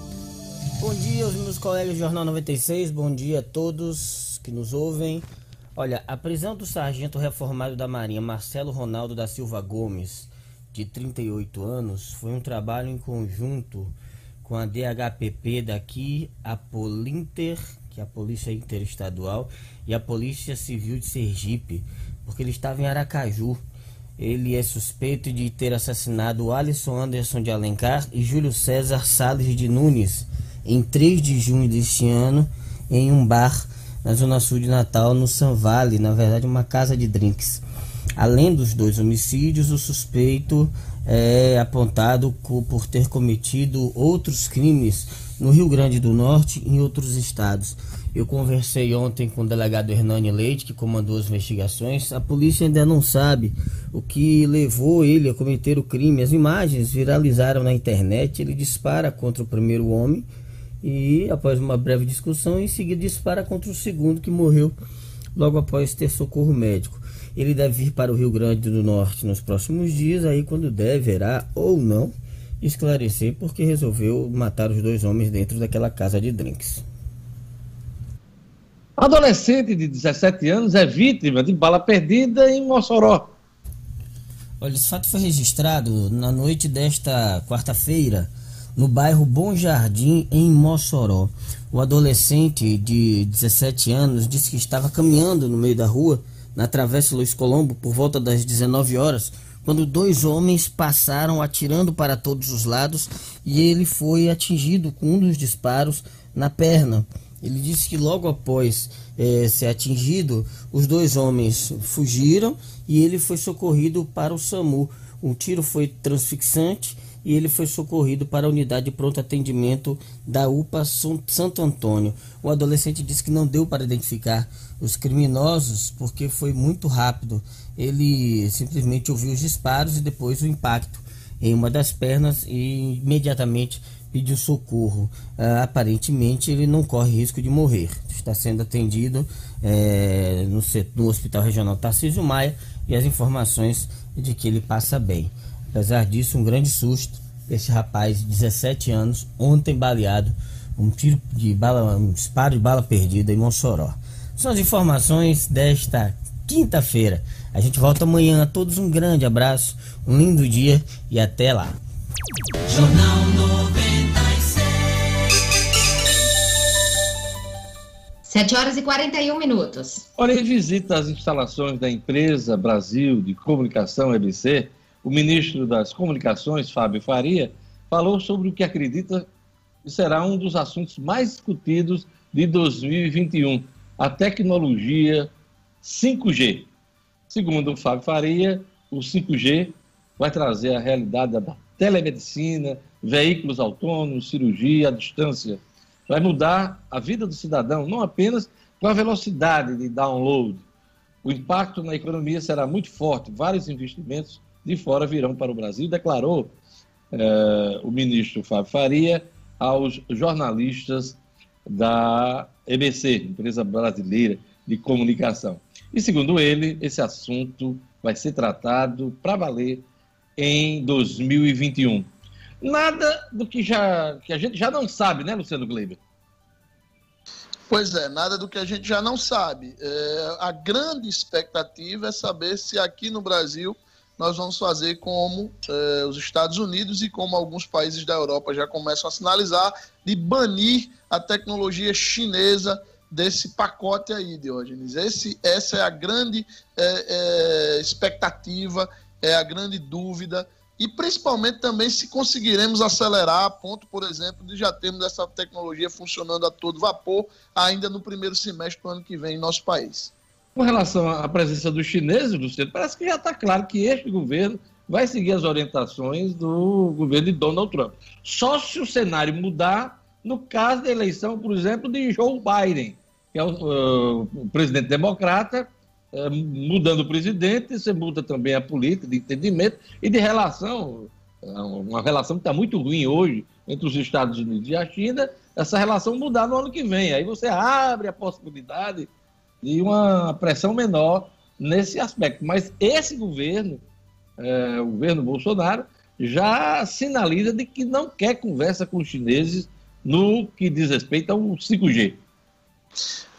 Bom dia aos meus colegas do Jornal 96, bom dia a todos que nos ouvem. Olha, a prisão do sargento reformado da Marinha, Marcelo Ronaldo da Silva Gomes, de 38 anos, foi um trabalho em conjunto com a DHPP daqui, a Polinter, que é a Polícia Interestadual, e a Polícia Civil de Sergipe, porque ele estava em Aracaju. Ele é suspeito de ter assassinado Alisson Anderson de Alencar e Júlio César Salles de Nunes em 3 de junho deste ano em um bar na zona sul de Natal, no San Vale, na verdade uma casa de drinks. Além dos dois homicídios, o suspeito é apontado por ter cometido outros crimes no Rio Grande do Norte e em outros estados. Eu conversei ontem com o delegado Hernani Leite, que comandou as investigações. A polícia ainda não sabe o que levou ele a cometer o crime. As imagens viralizaram na internet. Ele dispara contra o primeiro homem e após uma breve discussão, em seguida dispara contra o segundo que morreu logo após ter socorro médico. Ele deve vir para o Rio Grande do Norte nos próximos dias, aí quando deverá ou não esclarecer porque resolveu matar os dois homens dentro daquela casa de drinks. Adolescente de 17 anos é vítima de bala perdida em Mossoró. Olha, esse fato foi registrado na noite desta quarta-feira no bairro Bom Jardim, em Mossoró. O adolescente de 17 anos disse que estava caminhando no meio da rua, na Travessa Luiz Colombo, por volta das 19 horas, quando dois homens passaram atirando para todos os lados e ele foi atingido com um dos disparos na perna. Ele disse que logo após é, ser atingido, os dois homens fugiram e ele foi socorrido para o SAMU. O tiro foi transfixante e ele foi socorrido para a unidade de pronto atendimento da UPA Santo Antônio. O adolescente disse que não deu para identificar os criminosos porque foi muito rápido. Ele simplesmente ouviu os disparos e depois o impacto em uma das pernas e imediatamente pediu socorro. Uh, aparentemente ele não corre risco de morrer. Está sendo atendido é, no, no, Hospital Regional Tarcísio Maia e as informações de que ele passa bem. Apesar disso, um grande susto. Esse rapaz de 17 anos, ontem baleado, um tiro de bala, um disparo de bala perdida em Mossoró. São as informações desta quinta-feira. A gente volta amanhã. A todos um grande abraço, um lindo dia e até lá. Jornal 96. 7 horas e 41 minutos. Olha, visita às instalações da empresa Brasil de Comunicação EBC, o ministro das Comunicações, Fábio Faria, falou sobre o que acredita que será um dos assuntos mais discutidos de 2021, a tecnologia 5G. Segundo o Fábio Faria, o 5G vai trazer a realidade da telemedicina, veículos autônomos, cirurgia à distância. Vai mudar a vida do cidadão, não apenas com a velocidade de download. O impacto na economia será muito forte. Vários investimentos de fora virão para o Brasil, declarou eh, o ministro Fábio Faria aos jornalistas da EBC, Empresa Brasileira de Comunicação. E segundo ele, esse assunto vai ser tratado para valer em 2021. Nada do que, já, que a gente já não sabe, né, Luciano Gleiber? Pois é, nada do que a gente já não sabe. É, a grande expectativa é saber se aqui no Brasil nós vamos fazer como é, os Estados Unidos e como alguns países da Europa já começam a sinalizar, de banir a tecnologia chinesa desse pacote aí, Diógenes. Esse, essa é a grande é, é, expectativa, é a grande dúvida, e principalmente também se conseguiremos acelerar a ponto, por exemplo, de já termos essa tecnologia funcionando a todo vapor ainda no primeiro semestre do ano que vem em nosso país. Com relação à presença dos chineses, Luciano, parece que já está claro que este governo vai seguir as orientações do governo de Donald Trump. Só se o cenário mudar no caso da eleição, por exemplo, de Joe Biden, que é o, uh, o presidente democrata, uh, mudando o presidente, você muda também a política de entendimento e de relação, uma relação que está muito ruim hoje entre os Estados Unidos e a China, essa relação mudar no ano que vem. Aí você abre a possibilidade de uma pressão menor nesse aspecto. Mas esse governo, é, o governo Bolsonaro, já sinaliza de que não quer conversa com os chineses no que diz respeito ao 5G.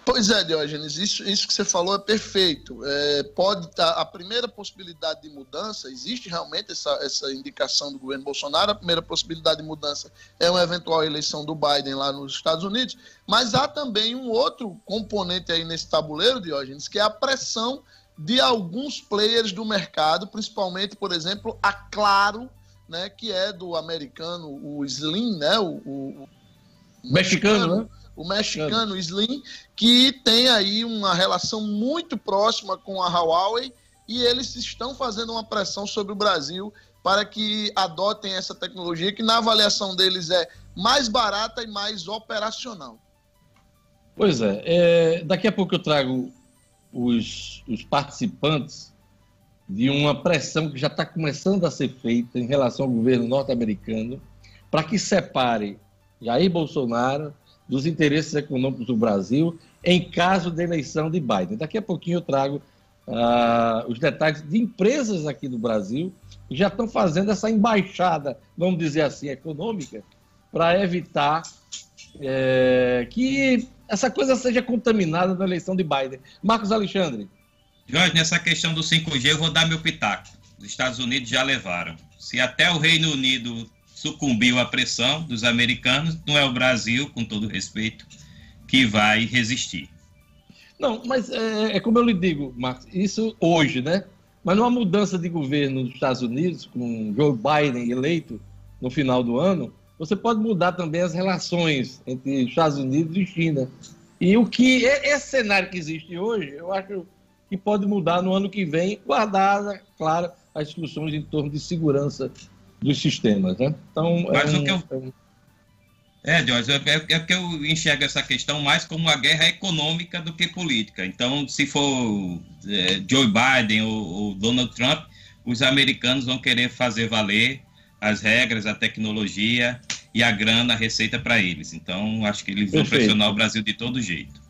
Pois é, Diógenes, isso, isso que você falou é perfeito. É, pode estar tá, a primeira possibilidade de mudança, existe realmente essa, essa indicação do governo Bolsonaro, a primeira possibilidade de mudança é uma eventual eleição do Biden lá nos Estados Unidos, mas há também um outro componente aí nesse tabuleiro, Diógenes, que é a pressão de alguns players do mercado, principalmente, por exemplo, a Claro, né, que é do americano, o Slim, né, o, o, mexicano, mexicano, né? O mexicano Slim, que tem aí uma relação muito próxima com a Huawei e eles estão fazendo uma pressão sobre o Brasil para que adotem essa tecnologia que na avaliação deles é mais barata e mais operacional. Pois é, é daqui a pouco eu trago os, os participantes de uma pressão que já está começando a ser feita em relação ao governo norte-americano para que separe Jair Bolsonaro dos interesses econômicos do Brasil em caso de eleição de Biden. Daqui a pouquinho eu trago uh, os detalhes de empresas aqui do Brasil que já estão fazendo essa embaixada, vamos dizer assim, econômica, para evitar é, que essa coisa seja contaminada na eleição de Biden. Marcos Alexandre. Jorge, nessa questão do 5G, eu vou dar meu pitaco. Os Estados Unidos já levaram. Se até o Reino Unido sucumbiu à pressão dos americanos, não é o Brasil, com todo respeito, que vai resistir. Não, mas é, é como eu lhe digo, Marcos, isso hoje, né? Mas numa mudança de governo nos Estados Unidos, com Joe Biden eleito no final do ano, você pode mudar também as relações entre Estados Unidos e China. E o que esse cenário que existe hoje, eu acho que pode mudar no ano que vem, guardada, claro, as discussões em torno de segurança dos sistemas, né? Então, Mas é um, o que eu... É, um... é Jorge, é, é, que eu enxergo essa questão mais como uma guerra econômica do que política. Então, se for é, Joe Biden ou, ou Donald Trump, os americanos vão querer fazer valer as regras, a tecnologia e a grana, a receita para eles. Então, acho que eles Perfeito. vão pressionar o Brasil de todo jeito.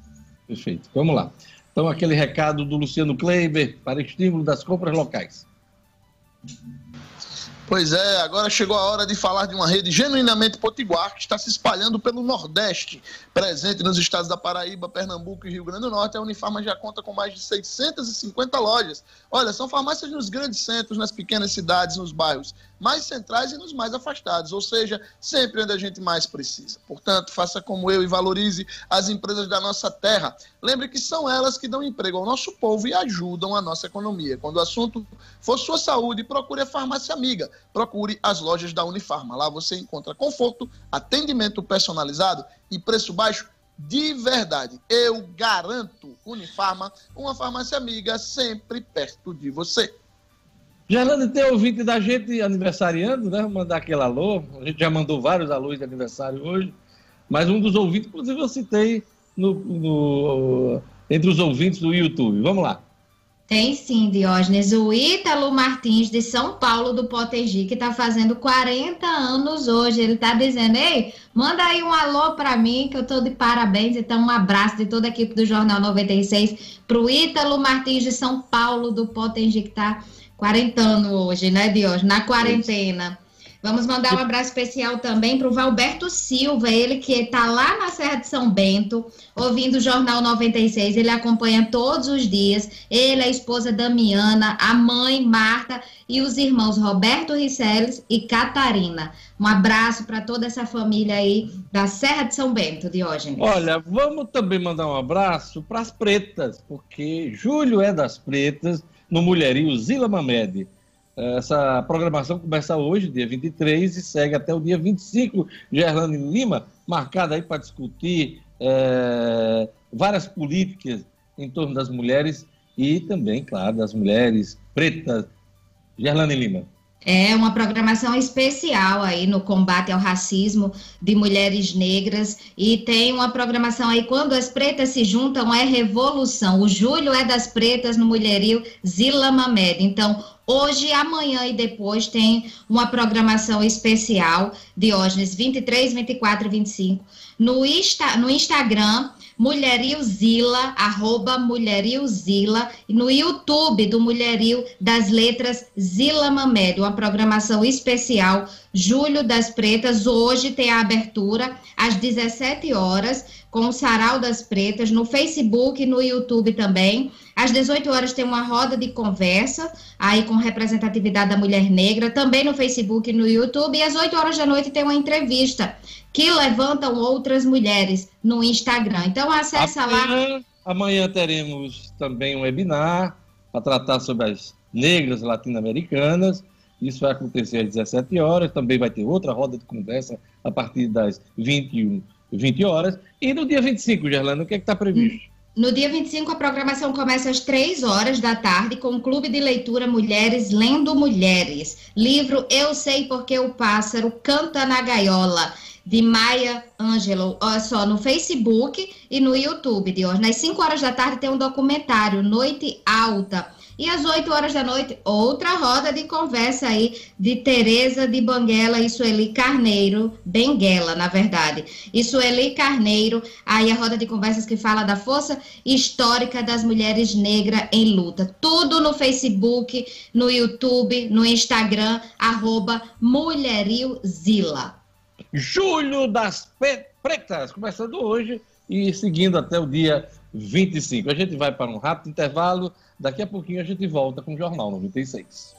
Perfeito. Vamos lá. Então, aquele recado do Luciano Kleiber para estímulo das compras locais. Pois é, agora chegou a hora de falar de uma rede genuinamente potiguar que está se espalhando pelo Nordeste. Presente nos estados da Paraíba, Pernambuco e Rio Grande do Norte, a Unifarma já conta com mais de 650 lojas. Olha, são farmácias nos grandes centros, nas pequenas cidades, nos bairros mais centrais e nos mais afastados, ou seja, sempre onde a gente mais precisa. Portanto, faça como eu e valorize as empresas da nossa terra. Lembre que são elas que dão emprego ao nosso povo e ajudam a nossa economia. Quando o assunto for sua saúde, procure a farmácia amiga. Procure as lojas da Unifarma. Lá você encontra conforto, atendimento personalizado e preço baixo de verdade. Eu garanto Unifarma, uma farmácia amiga sempre perto de você. Gerlando, tem ouvinte da gente aniversariando, né? Mandar aquele alô. A gente já mandou vários alôs de aniversário hoje. Mas um dos ouvintes, inclusive eu citei no, no, entre os ouvintes do YouTube. Vamos lá. Tem sim, Diógenes. O Ítalo Martins, de São Paulo, do Potegi, que está fazendo 40 anos hoje. Ele está dizendo: Ei, manda aí um alô para mim, que eu estou de parabéns. Então, um abraço de toda a equipe do Jornal 96 para o Ítalo Martins, de São Paulo, do Potegi, que está quarentano hoje, né, Dios? Na quarentena. Vamos mandar um abraço especial também para o Valberto Silva, ele que está lá na Serra de São Bento, ouvindo o Jornal 96. Ele acompanha todos os dias. Ele, a esposa Damiana, a mãe Marta e os irmãos Roberto Riceles e Catarina. Um abraço para toda essa família aí da Serra de São Bento, Diógenes. Olha, vamos também mandar um abraço para as pretas, porque Júlio é das pretas no Mulherio Zila Mamed. Essa programação começa hoje, dia 23, e segue até o dia 25. Gerlane Lima, marcada aí para discutir é, várias políticas em torno das mulheres e também, claro, das mulheres pretas. Gerlane Lima. É uma programação especial aí no combate ao racismo de mulheres negras e tem uma programação aí quando as pretas se juntam é revolução. O julho é das pretas no mulherio Zila Mamed. Então, hoje, amanhã e depois tem uma programação especial Diógenes 23, 24 e 25 no, Insta, no Instagram Mulherio Zila, arroba Mulherio Zila, e no YouTube do Mulherio das Letras Zila Mamed, uma programação especial, Julho das Pretas, hoje tem a abertura às 17 horas, com o Sarau das Pretas, no Facebook e no YouTube também. Às 18 horas tem uma roda de conversa, aí com representatividade da mulher negra, também no Facebook e no YouTube. E às 8 horas da noite tem uma entrevista que levantam outras mulheres no Instagram. Então acessa amanhã, lá. Amanhã teremos também um webinar para tratar sobre as negras latino-americanas. Isso vai acontecer às 17 horas. Também vai ter outra roda de conversa a partir das 21 20 horas. E no dia 25, Gerlando, o que é está previsto? No dia 25, a programação começa às 3 horas da tarde com o Clube de Leitura Mulheres Lendo Mulheres. Livro Eu Sei Porque o Pássaro Canta na Gaiola, de Maia Ângelo. Olha só, no Facebook e no YouTube de hoje. Nas 5 horas da tarde tem um documentário, Noite Alta e às 8 horas da noite, outra roda de conversa aí de Tereza de Banguela e Sueli Carneiro, Benguela, na verdade. E Sueli Carneiro, aí a roda de conversas que fala da força histórica das mulheres negras em luta. Tudo no Facebook, no YouTube, no Instagram, arroba Mulherilzila. Julho das Pretas, começando hoje e seguindo até o dia 25. A gente vai para um rápido intervalo. Daqui a pouquinho a gente volta com o Jornal 96.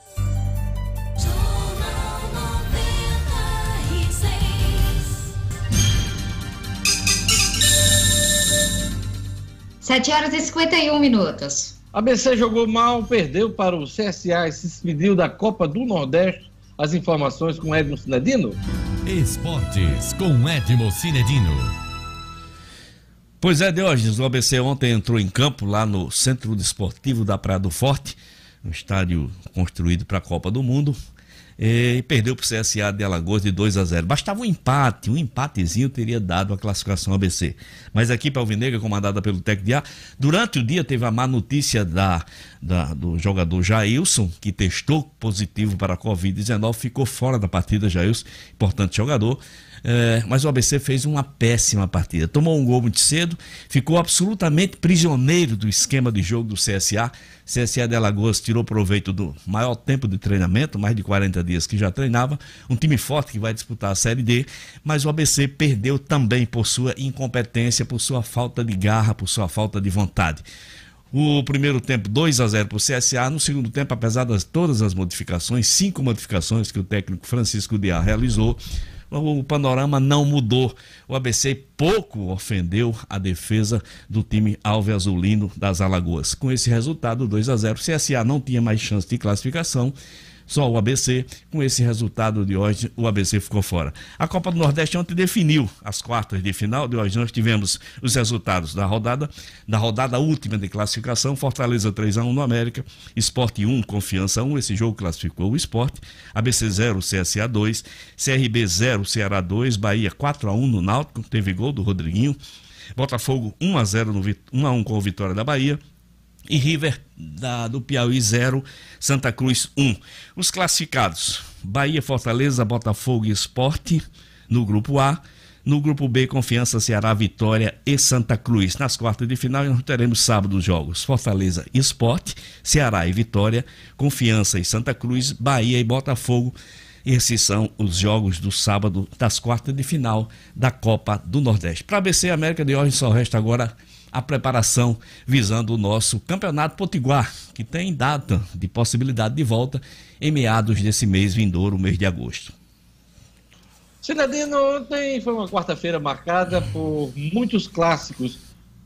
Sete horas e 51 minutos. A BC jogou mal, perdeu para o CSA e se despediu da Copa do Nordeste. As informações com Edmo Cinedino. Esportes com Edmo Cinedino. Pois é, Diógenes, o ABC ontem entrou em campo lá no Centro Desportivo da Praia do Forte, um estádio construído para a Copa do Mundo, e perdeu para o CSA de Alagoas de 2 a 0. Bastava um empate, um empatezinho teria dado a classificação ABC. Mas a equipe alvinegra, comandada pelo técnico de A, durante o dia teve a má notícia da, da, do jogador Jailson, que testou positivo para a Covid-19, ficou fora da partida, Jailson, importante jogador. É, mas o ABC fez uma péssima partida. Tomou um gol muito cedo, ficou absolutamente prisioneiro do esquema de jogo do CSA. CSA de Alagoas tirou proveito do maior tempo de treinamento, mais de 40 dias que já treinava. Um time forte que vai disputar a Série D, mas o ABC perdeu também por sua incompetência, por sua falta de garra, por sua falta de vontade. O primeiro tempo 2 a 0 para o CSA. No segundo tempo, apesar de todas as modificações, cinco modificações que o técnico Francisco Diá realizou, o panorama não mudou. O ABC pouco ofendeu a defesa do time Alve Azulino das Alagoas. Com esse resultado, 2 a 0, o CSA não tinha mais chance de classificação só o ABC. Com esse resultado de hoje, o ABC ficou fora. A Copa do Nordeste ontem definiu as quartas de final. De hoje nós tivemos os resultados da rodada, da rodada última de classificação. Fortaleza 3 a 1 no América, Esporte 1, Confiança 1. Esse jogo classificou o Esporte. ABC 0, CSA 2, CRB 0, Ceará 2, Bahia 4 a 1 no Náutico, teve gol do Rodriguinho. Botafogo 1 a 0 no 1 a 1 com a vitória da Bahia e River da, do Piauí 0, Santa Cruz 1. Os classificados: Bahia, Fortaleza, Botafogo e Esporte no grupo A. No grupo B, Confiança, Ceará, Vitória e Santa Cruz. Nas quartas de final, nós teremos sábado os jogos: Fortaleza e Esporte, Ceará e Vitória, Confiança e Santa Cruz, Bahia e Botafogo. Esses são os jogos do sábado das quartas de final da Copa do Nordeste. Para ABC América de hoje, só resta agora a preparação visando o nosso Campeonato Potiguar, que tem data de possibilidade de volta em meados desse mês vindouro, mês de agosto. Cidadino, ontem foi uma quarta-feira marcada por muitos clássicos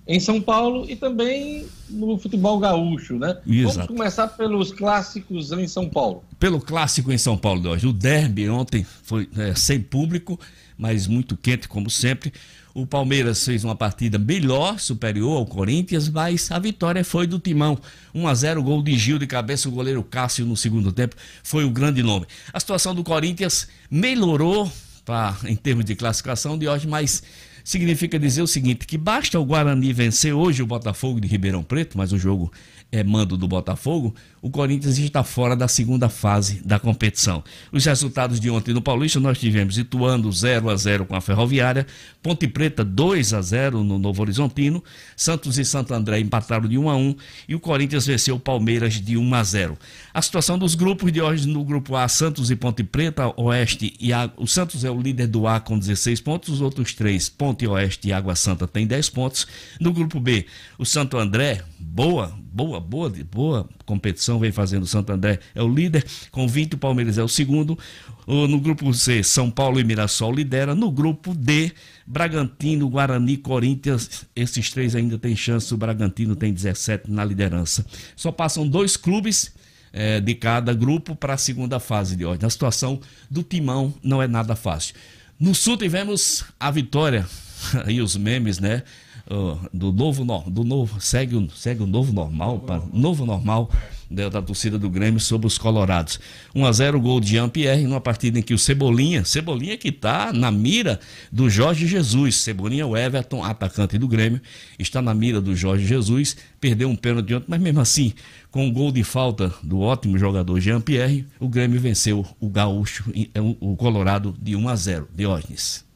em São Paulo e também no futebol gaúcho, né? Exato. Vamos começar pelos clássicos em São Paulo. Pelo clássico em São Paulo de hoje. O derby ontem foi é, sem público, mas muito quente como sempre. O Palmeiras fez uma partida melhor, superior ao Corinthians, mas a vitória foi do Timão. 1 a 0 gol de Gil de cabeça, o goleiro Cássio no segundo tempo foi o grande nome. A situação do Corinthians melhorou pra, em termos de classificação de hoje, mas significa dizer o seguinte, que basta o Guarani vencer hoje o Botafogo de Ribeirão Preto, mas o jogo é mando do Botafogo, o Corinthians está fora da segunda fase da competição. Os resultados de ontem no Paulista, nós tivemos Ituano 0 a 0 com a Ferroviária, Ponte Preta 2 a 0 no Novo Horizontino, Santos e Santo André empataram de 1 a 1 e o Corinthians venceu o Palmeiras de 1 a 0. A situação dos grupos de hoje no grupo A, Santos e Ponte Preta, Oeste e a... o Santos é o líder do A com 16 pontos, os outros três, Ponte Oeste e Água Santa, têm 10 pontos. No grupo B, o Santo André, boa, boa, boa, boa competição vem fazendo o Santo André é o líder, com 20, o Palmeiras é o segundo. No grupo C, São Paulo e Mirassol lidera. No grupo D, Bragantino, Guarani, Corinthians, esses três ainda têm chance. O Bragantino tem 17 na liderança. Só passam dois clubes é, de cada grupo para a segunda fase de hoje. A situação do Timão não é nada fácil. No Sul tivemos a vitória, aí <laughs> os memes, né? Do novo do novo segue o, segue o novo normal novo normal da, da, torcida do Grêmio sobre os colorados. 1 a 0 gol de Jean Pierre numa partida em que o Cebolinha Cebolinha que está na mira do Jorge Jesus. Cebolinha o Everton atacante do Grêmio está na mira do Jorge Jesus perdeu um pênalti ontem mas mesmo assim com um gol de falta do ótimo jogador Jean Pierre o Grêmio venceu o Gaúcho o Colorado de 1 a 0 Diógenes. é,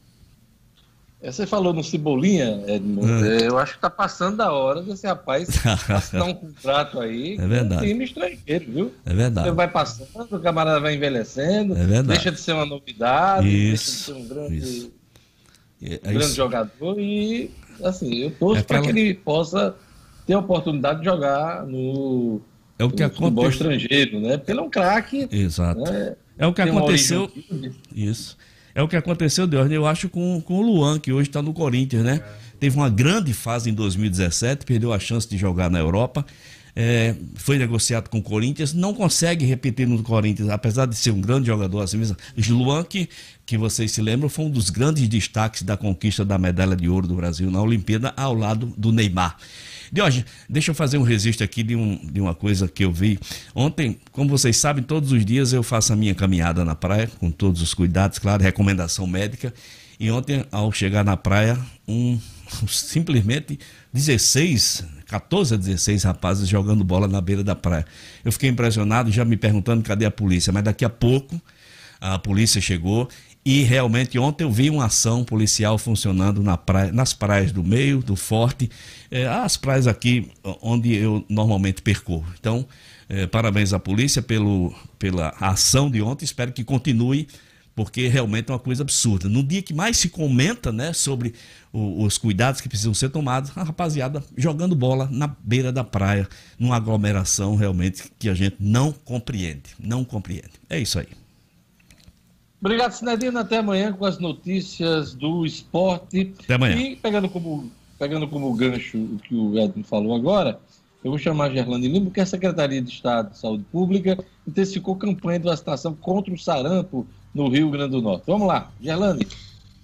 você falou no Cebolinha, Edmundo, é. eu acho que está passando da hora desse rapaz assinar um <laughs> contrato aí é verdade. um time estrangeiro, viu? É verdade. Você vai passando, o camarada vai envelhecendo, é verdade. deixa de ser uma novidade, isso, deixa de ser um grande, é, um grande jogador e, assim, eu torço é para que ele possa ter a oportunidade de jogar no, é o que no futebol estrangeiro, né? Porque ele é um craque. Exato. Né? É o que aconteceu. Isso. É o que aconteceu, Deus, eu acho, com, com o Luan, que hoje está no Corinthians, né? Teve uma grande fase em 2017, perdeu a chance de jogar na Europa. É, foi negociado com o Corinthians, não consegue repetir no Corinthians, apesar de ser um grande jogador assim mesmo. Luan, que, que vocês se lembram, foi um dos grandes destaques da conquista da medalha de ouro do Brasil na Olimpíada, ao lado do Neymar. Diogo, deixa eu fazer um registro aqui de, um, de uma coisa que eu vi. Ontem, como vocês sabem, todos os dias eu faço a minha caminhada na praia, com todos os cuidados, claro, recomendação médica. E ontem, ao chegar na praia, um <laughs> simplesmente 16 14 a 16 rapazes jogando bola na beira da praia. Eu fiquei impressionado, já me perguntando cadê a polícia, mas daqui a pouco a polícia chegou e realmente ontem eu vi uma ação policial funcionando na praia, nas praias do meio, do forte, eh, as praias aqui onde eu normalmente percorro. Então, eh, parabéns à polícia pelo, pela ação de ontem, espero que continue porque realmente é uma coisa absurda. No dia que mais se comenta né, sobre o, os cuidados que precisam ser tomados, a rapaziada jogando bola na beira da praia, numa aglomeração realmente que a gente não compreende. Não compreende. É isso aí. Obrigado, Sinedino. Até amanhã com as notícias do esporte. Até amanhã. E pegando como, pegando como gancho o que o Edson falou agora, eu vou chamar a Gerlane Lima, porque a Secretaria de Estado de Saúde Pública intensificou campanha de vacinação contra o sarampo no Rio Grande do Norte. Vamos lá, Gerlane.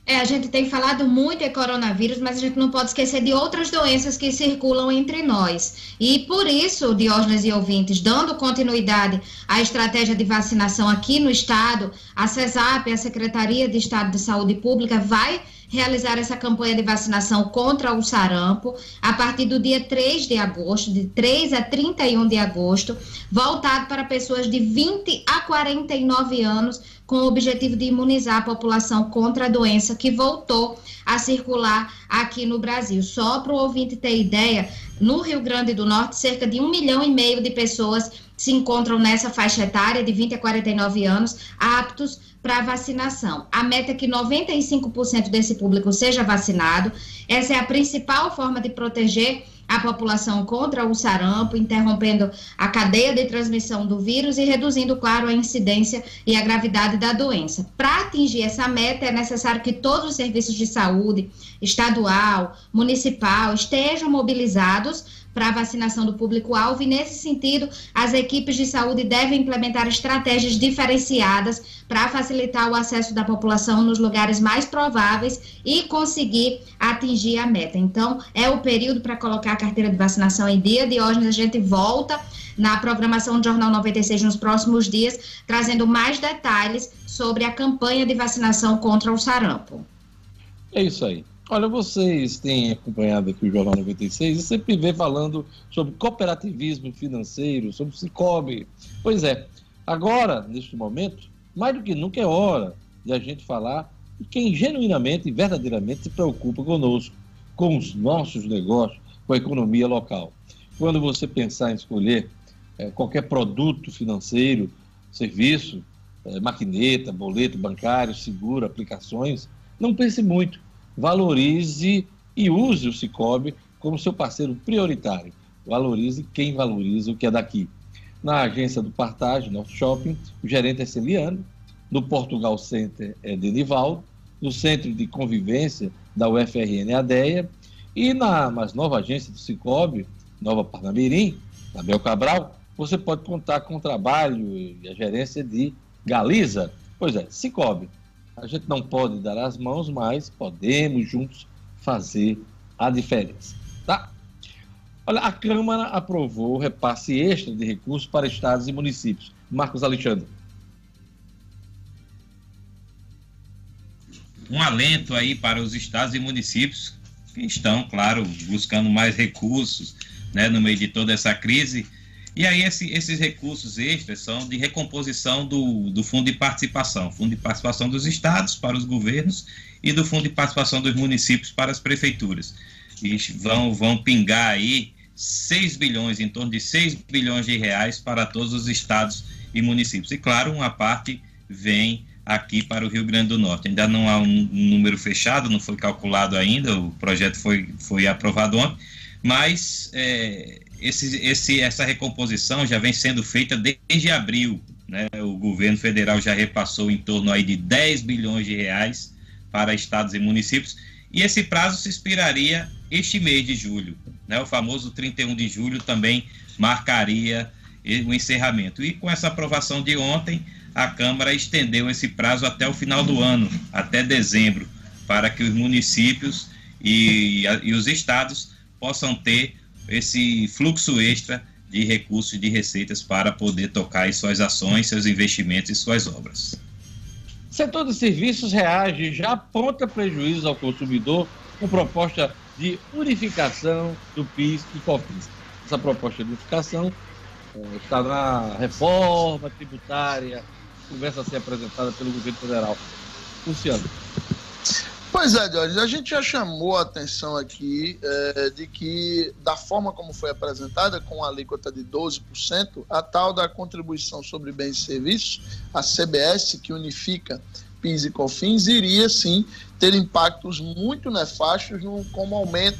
É, a gente tem falado muito em coronavírus, mas a gente não pode esquecer de outras doenças que circulam entre nós. E por isso, Diógenes e ouvintes, dando continuidade à estratégia de vacinação aqui no estado, a CESAP, a Secretaria de Estado de Saúde Pública, vai realizar essa campanha de vacinação contra o sarampo a partir do dia 3 de agosto, de 3 a 31 de agosto, voltado para pessoas de 20 a 49 anos, com o objetivo de imunizar a população contra a doença que voltou a circular aqui no Brasil. Só para o ouvinte ter ideia, no Rio Grande do Norte, cerca de um milhão e meio de pessoas se encontram nessa faixa etária de 20 a 49 anos, aptos para vacinação. A meta é que 95% desse público seja vacinado. Essa é a principal forma de proteger a população contra o sarampo, interrompendo a cadeia de transmissão do vírus e reduzindo, claro, a incidência e a gravidade da doença. Para atingir essa meta, é necessário que todos os serviços de saúde, estadual, municipal, estejam mobilizados para a vacinação do público-alvo e, nesse sentido, as equipes de saúde devem implementar estratégias diferenciadas para facilitar o acesso da população nos lugares mais prováveis e conseguir atingir a meta. Então, é o período para colocar a carteira de vacinação em dia. De hoje, a gente volta na programação do Jornal 96 nos próximos dias, trazendo mais detalhes sobre a campanha de vacinação contra o sarampo. É isso aí. Olha, vocês têm acompanhado aqui o Jornal 96 e sempre vê falando sobre cooperativismo financeiro, sobre Cicobi. Pois é, agora, neste momento, mais do que nunca é hora de a gente falar de quem genuinamente e verdadeiramente se preocupa conosco, com os nossos negócios, com a economia local. Quando você pensar em escolher é, qualquer produto financeiro, serviço, é, maquineta, boleto bancário, seguro, aplicações, não pense muito valorize e use o Cicobi como seu parceiro prioritário. Valorize quem valoriza o que é daqui. Na agência do Partage, nosso shopping, o gerente é Celiano, no Portugal Center é Denivaldo, no Centro de Convivência da UFRN ADEA e na mais nova agência do Cicobi, Nova Parnamirim, da Bel Cabral, você pode contar com o trabalho e a gerência de Galiza. Pois é, Cicobi, a gente não pode dar as mãos, mas podemos juntos fazer a diferença. Tá? Olha, a Câmara aprovou o repasse extra de recursos para estados e municípios. Marcos Alexandre. Um alento aí para os estados e municípios que estão, claro, buscando mais recursos né, no meio de toda essa crise e aí esse, esses recursos extras são de recomposição do, do fundo de participação, fundo de participação dos estados para os governos e do fundo de participação dos municípios para as prefeituras. E vão, vão pingar aí 6 bilhões, em torno de 6 bilhões de reais para todos os estados e municípios. E claro, uma parte vem aqui para o Rio Grande do Norte. Ainda não há um, número fechado, não foi calculado ainda, o projeto foi, foi aprovado ontem, mas é, esse, esse, essa recomposição já vem sendo feita desde abril. Né? O governo federal já repassou em torno aí de 10 bilhões de reais para estados e municípios, e esse prazo se expiraria este mês de julho. Né? O famoso 31 de julho também marcaria o encerramento. E com essa aprovação de ontem, a Câmara estendeu esse prazo até o final do ano, até dezembro, para que os municípios e, e os estados possam ter esse fluxo extra de recursos e de receitas para poder tocar suas ações, seus investimentos e suas obras. Setor de serviços reage já aponta prejuízo ao consumidor com proposta de unificação do PIS e COFINS. Essa proposta de unificação é, está na reforma tributária, começa a ser apresentada pelo governo federal. Luciano. Pois é, Jorge, a gente já chamou a atenção aqui é, de que, da forma como foi apresentada, com a alíquota de 12%, a tal da contribuição sobre bens e serviços, a CBS, que unifica PIS e COFINS, iria sim ter impactos muito nefastos no, como aumento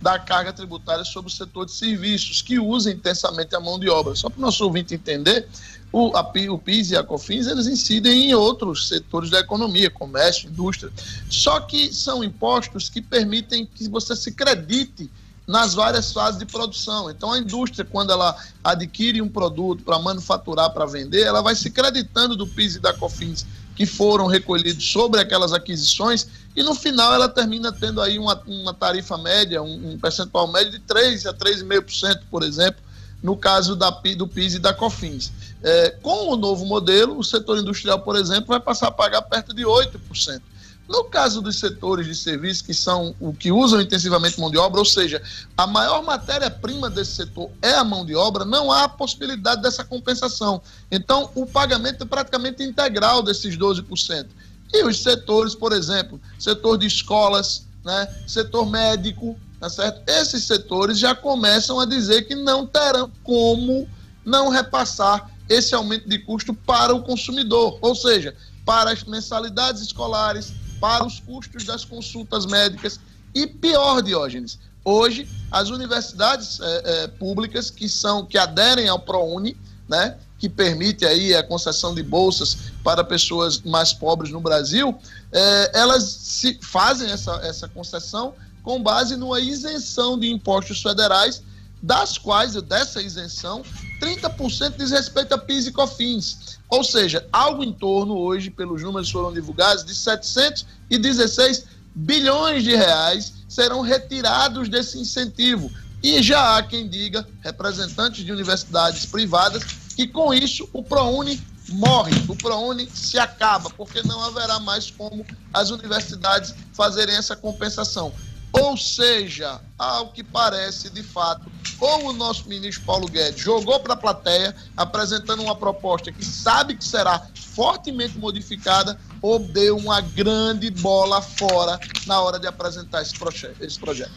da carga tributária sobre o setor de serviços, que usa intensamente a mão de obra. Só para o nosso ouvinte entender, o, a, o PIS e a COFINS, eles incidem em outros setores da economia, comércio, indústria. Só que são impostos que permitem que você se credite nas várias fases de produção. Então, a indústria, quando ela adquire um produto para manufaturar, para vender, ela vai se creditando do PIS e da COFINS que foram recolhidos sobre aquelas aquisições e no final ela termina tendo aí uma, uma tarifa média, um, um percentual médio de 3 a 3,5%, por exemplo, no caso da, do PIS e da COFINS. É, com o novo modelo, o setor industrial, por exemplo, vai passar a pagar perto de 8%. No caso dos setores de serviços que são o que usam intensivamente mão de obra, ou seja, a maior matéria-prima desse setor é a mão de obra, não há possibilidade dessa compensação. Então, o pagamento é praticamente integral desses 12%. E os setores, por exemplo, setor de escolas, né, setor médico, tá certo? Esses setores já começam a dizer que não terão como não repassar esse aumento de custo para o consumidor, ou seja, para as mensalidades escolares, para os custos das consultas médicas e pior, Diógenes, hoje as universidades é, é, públicas que são que aderem ao ProUni, né, que permite aí a concessão de bolsas para pessoas mais pobres no Brasil, é, elas se fazem essa, essa concessão com base numa isenção de impostos federais, das quais, dessa isenção, 30% diz respeito a PIS e COFINS. Ou seja, algo em torno, hoje, pelos números que foram divulgados, de 716 bilhões de reais serão retirados desse incentivo. E já há quem diga, representantes de universidades privadas, que com isso o ProUni morre, o ProUni se acaba, porque não haverá mais como as universidades fazerem essa compensação. Ou seja, ao que parece, de fato, ou o nosso ministro Paulo Guedes jogou para a plateia, apresentando uma proposta que sabe que será fortemente modificada, ou deu uma grande bola fora na hora de apresentar esse, esse projeto.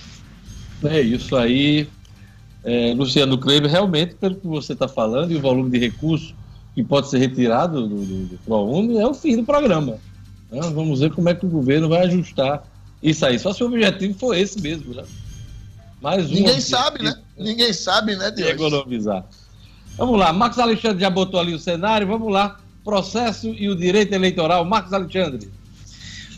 É isso aí. É, Luciano Kleber, realmente, pelo que você está falando, e o volume de recursos que pode ser retirado do, do, do ProUni, é o fim do programa. Né? Vamos ver como é que o governo vai ajustar isso aí. Só se o objetivo for esse mesmo, né? Mais um Ninguém sabe, né? Ninguém sabe, né, Deus? Economizar. Vamos lá, Marcos Alexandre já botou ali o cenário, vamos lá. Processo e o direito eleitoral. Marcos Alexandre.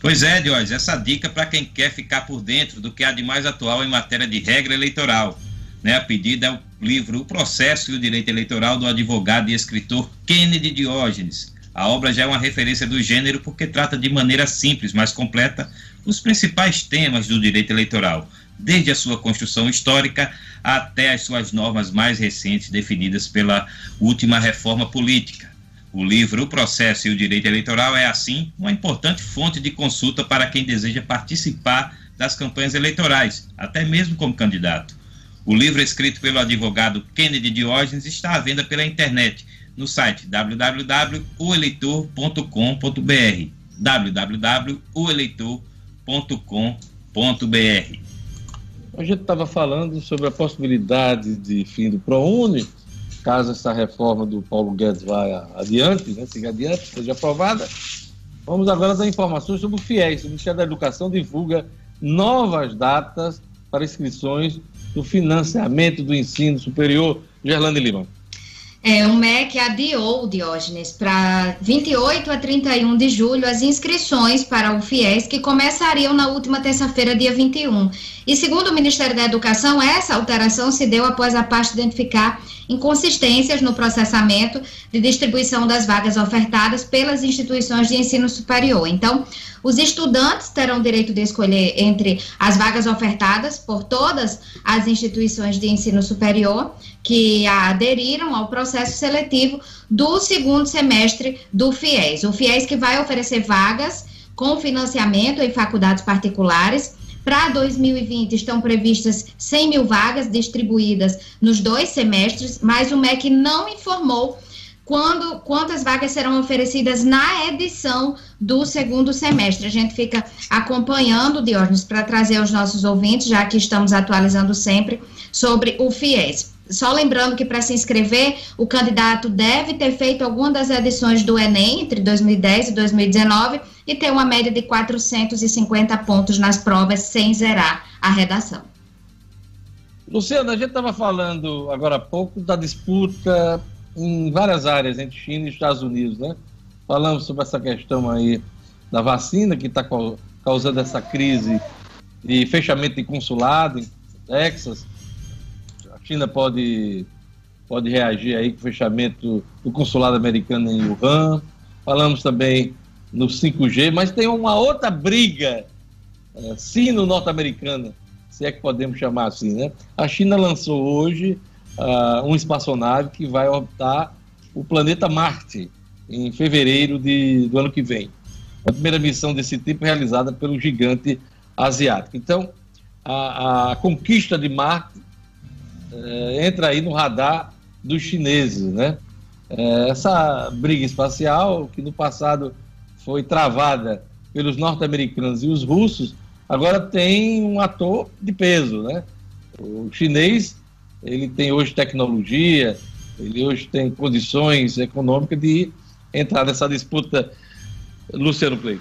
Pois é, Diógenes, essa dica para quem quer ficar por dentro do que há de mais atual em matéria de regra eleitoral. Né? A pedida é o livro O Processo e o Direito Eleitoral do advogado e escritor Kennedy Diógenes. A obra já é uma referência do gênero porque trata de maneira simples, mas completa, os principais temas do direito eleitoral, desde a sua construção histórica até as suas normas mais recentes definidas pela última reforma política. O livro O Processo e o Direito Eleitoral é, assim, uma importante fonte de consulta para quem deseja participar das campanhas eleitorais, até mesmo como candidato. O livro, escrito pelo advogado Kennedy Diógenes, está à venda pela internet no site www.oeleitor.com.br www.oeleitor.com.br A gente estava falando sobre a possibilidade de fim do ProUni, caso essa reforma do Paulo Guedes vá adiante, né, siga adiante, seja aprovada. Vamos agora dar informações sobre o FIES. O Ministério da Educação divulga novas datas para inscrições do financiamento do ensino superior. Gerlane Lima. É, o MEC adiou, Diógenes, para 28 a 31 de julho as inscrições para o FIES, que começariam na última terça-feira, dia 21. E segundo o Ministério da Educação, essa alteração se deu após a pasta identificar inconsistências no processamento de distribuição das vagas ofertadas pelas instituições de ensino superior. Então, os estudantes terão direito de escolher entre as vagas ofertadas por todas as instituições de ensino superior que aderiram ao processo seletivo do segundo semestre do FIES. O FIES que vai oferecer vagas com financiamento em faculdades particulares Para 2020 estão previstas 100 mil vagas distribuídas nos dois semestres, mas o MEC não informou quando, quantas vagas serão oferecidas na edição do segundo semestre. A gente fica acompanhando, Diógenes, para trazer aos nossos ouvintes, já que estamos atualizando sempre, sobre o FIES. Só lembrando que para se inscrever, o candidato deve ter feito alguma das edições do Enem entre 2010 e 2019 e ter uma média de 450 pontos nas provas sem zerar a redação. Luciana, a gente estava falando agora há pouco da disputa em várias áreas entre China e Estados Unidos, né? Falamos sobre essa questão aí da vacina que está causando essa crise de fechamento de consulado em Texas. A China pode, pode reagir aí com o fechamento do consulado americano em Wuhan. Falamos também no 5G, mas tem uma outra briga é, sino-norte-americana, se é que podemos chamar assim, né? A China lançou hoje uh, um espaçonave que vai orbitar o planeta Marte em fevereiro de, do ano que vem. A primeira missão desse tipo realizada pelo gigante asiático. Então, a, a conquista de Marte uh, entra aí no radar dos chineses, né? Uh, essa briga espacial, que no passado foi travada pelos norte-americanos e os russos, agora tem um ator de peso, né? O chinês ele tem hoje tecnologia, ele hoje tem condições econômicas de entrar nessa disputa, Luciano Play.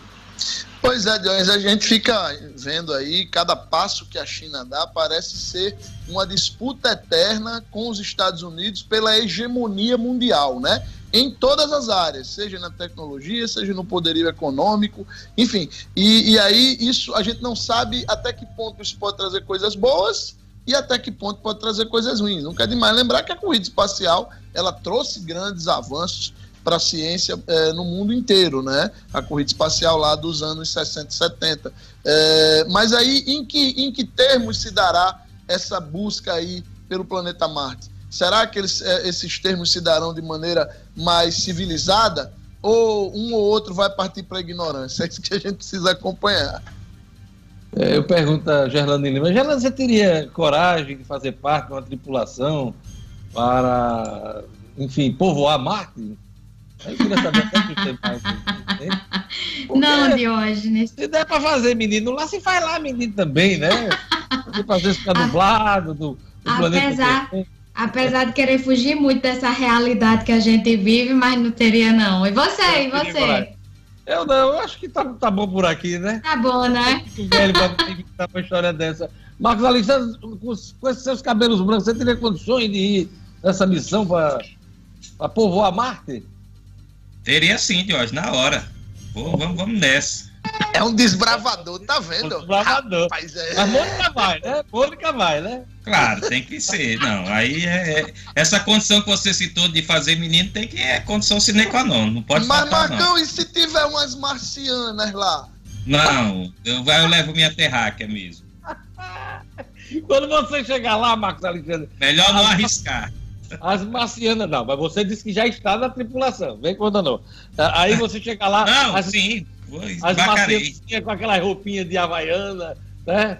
Pois é, Dionis, a gente fica vendo aí, cada passo que a China dá parece ser uma disputa eterna com os Estados Unidos pela hegemonia mundial, né? Em todas as áreas, seja na tecnologia, seja no poderio econômico, enfim. E, e aí, isso a gente não sabe até que ponto isso pode trazer coisas boas e até que ponto pode trazer coisas ruins. Não quer demais lembrar que a corrida espacial ela trouxe grandes avanços para a ciência é, no mundo inteiro, né? A corrida espacial lá dos anos 60 e 70. É, mas aí, em que, em que termos se dará essa busca aí pelo planeta Marte? Será que eles, é, esses termos se darão de maneira mais civilizada? Ou um ou outro vai partir para a ignorância? <laughs> É isso que a gente precisa acompanhar. É, eu pergunto a Gerlane Lima, Gerlane, você teria coragem de fazer parte de uma tripulação para, enfim, povoar Marte? Eu queria saber até que você mais. Não, Diógenes. Se der para fazer, menino, lá se faz lá, menino, também, né? Você fazer ficar nublado do, do apesar, planeta. Apesar de querer fugir muito dessa realidade que a gente vive, mas não teria, não. E você, e você? Eu não, eu acho que tá, tá bom por aqui, né? Tá bom, né? velho pra uma história dessa. Marcos Alexandre, com, com esses seus cabelos brancos, você teria condições de ir nessa missão para povoar Marte? Teria sim, Jorge, na hora. Pô, vamos, vamos nessa. É um desbravador, tá vendo? Um desbravador. Rapaz, é... Mas Mônica vai, né? Mônica vai, né? Claro, tem que ser. Não, aí é, é, essa condição que você citou de fazer menino tem que é condição sine qua non. Não pode Mas, faltar, Marcão, não. e se tiver umas marcianas lá? Não, eu, eu levo minha terráquea mesmo. <laughs> Quando você chegar lá, Marcos Alexandre. Melhor não arriscar. As marcianas não, mas você disse que já está na tripulação. Vem quando não. Aí você chega lá. Não, as, sim. As marcianas com aquela roupinha de havaiana, né?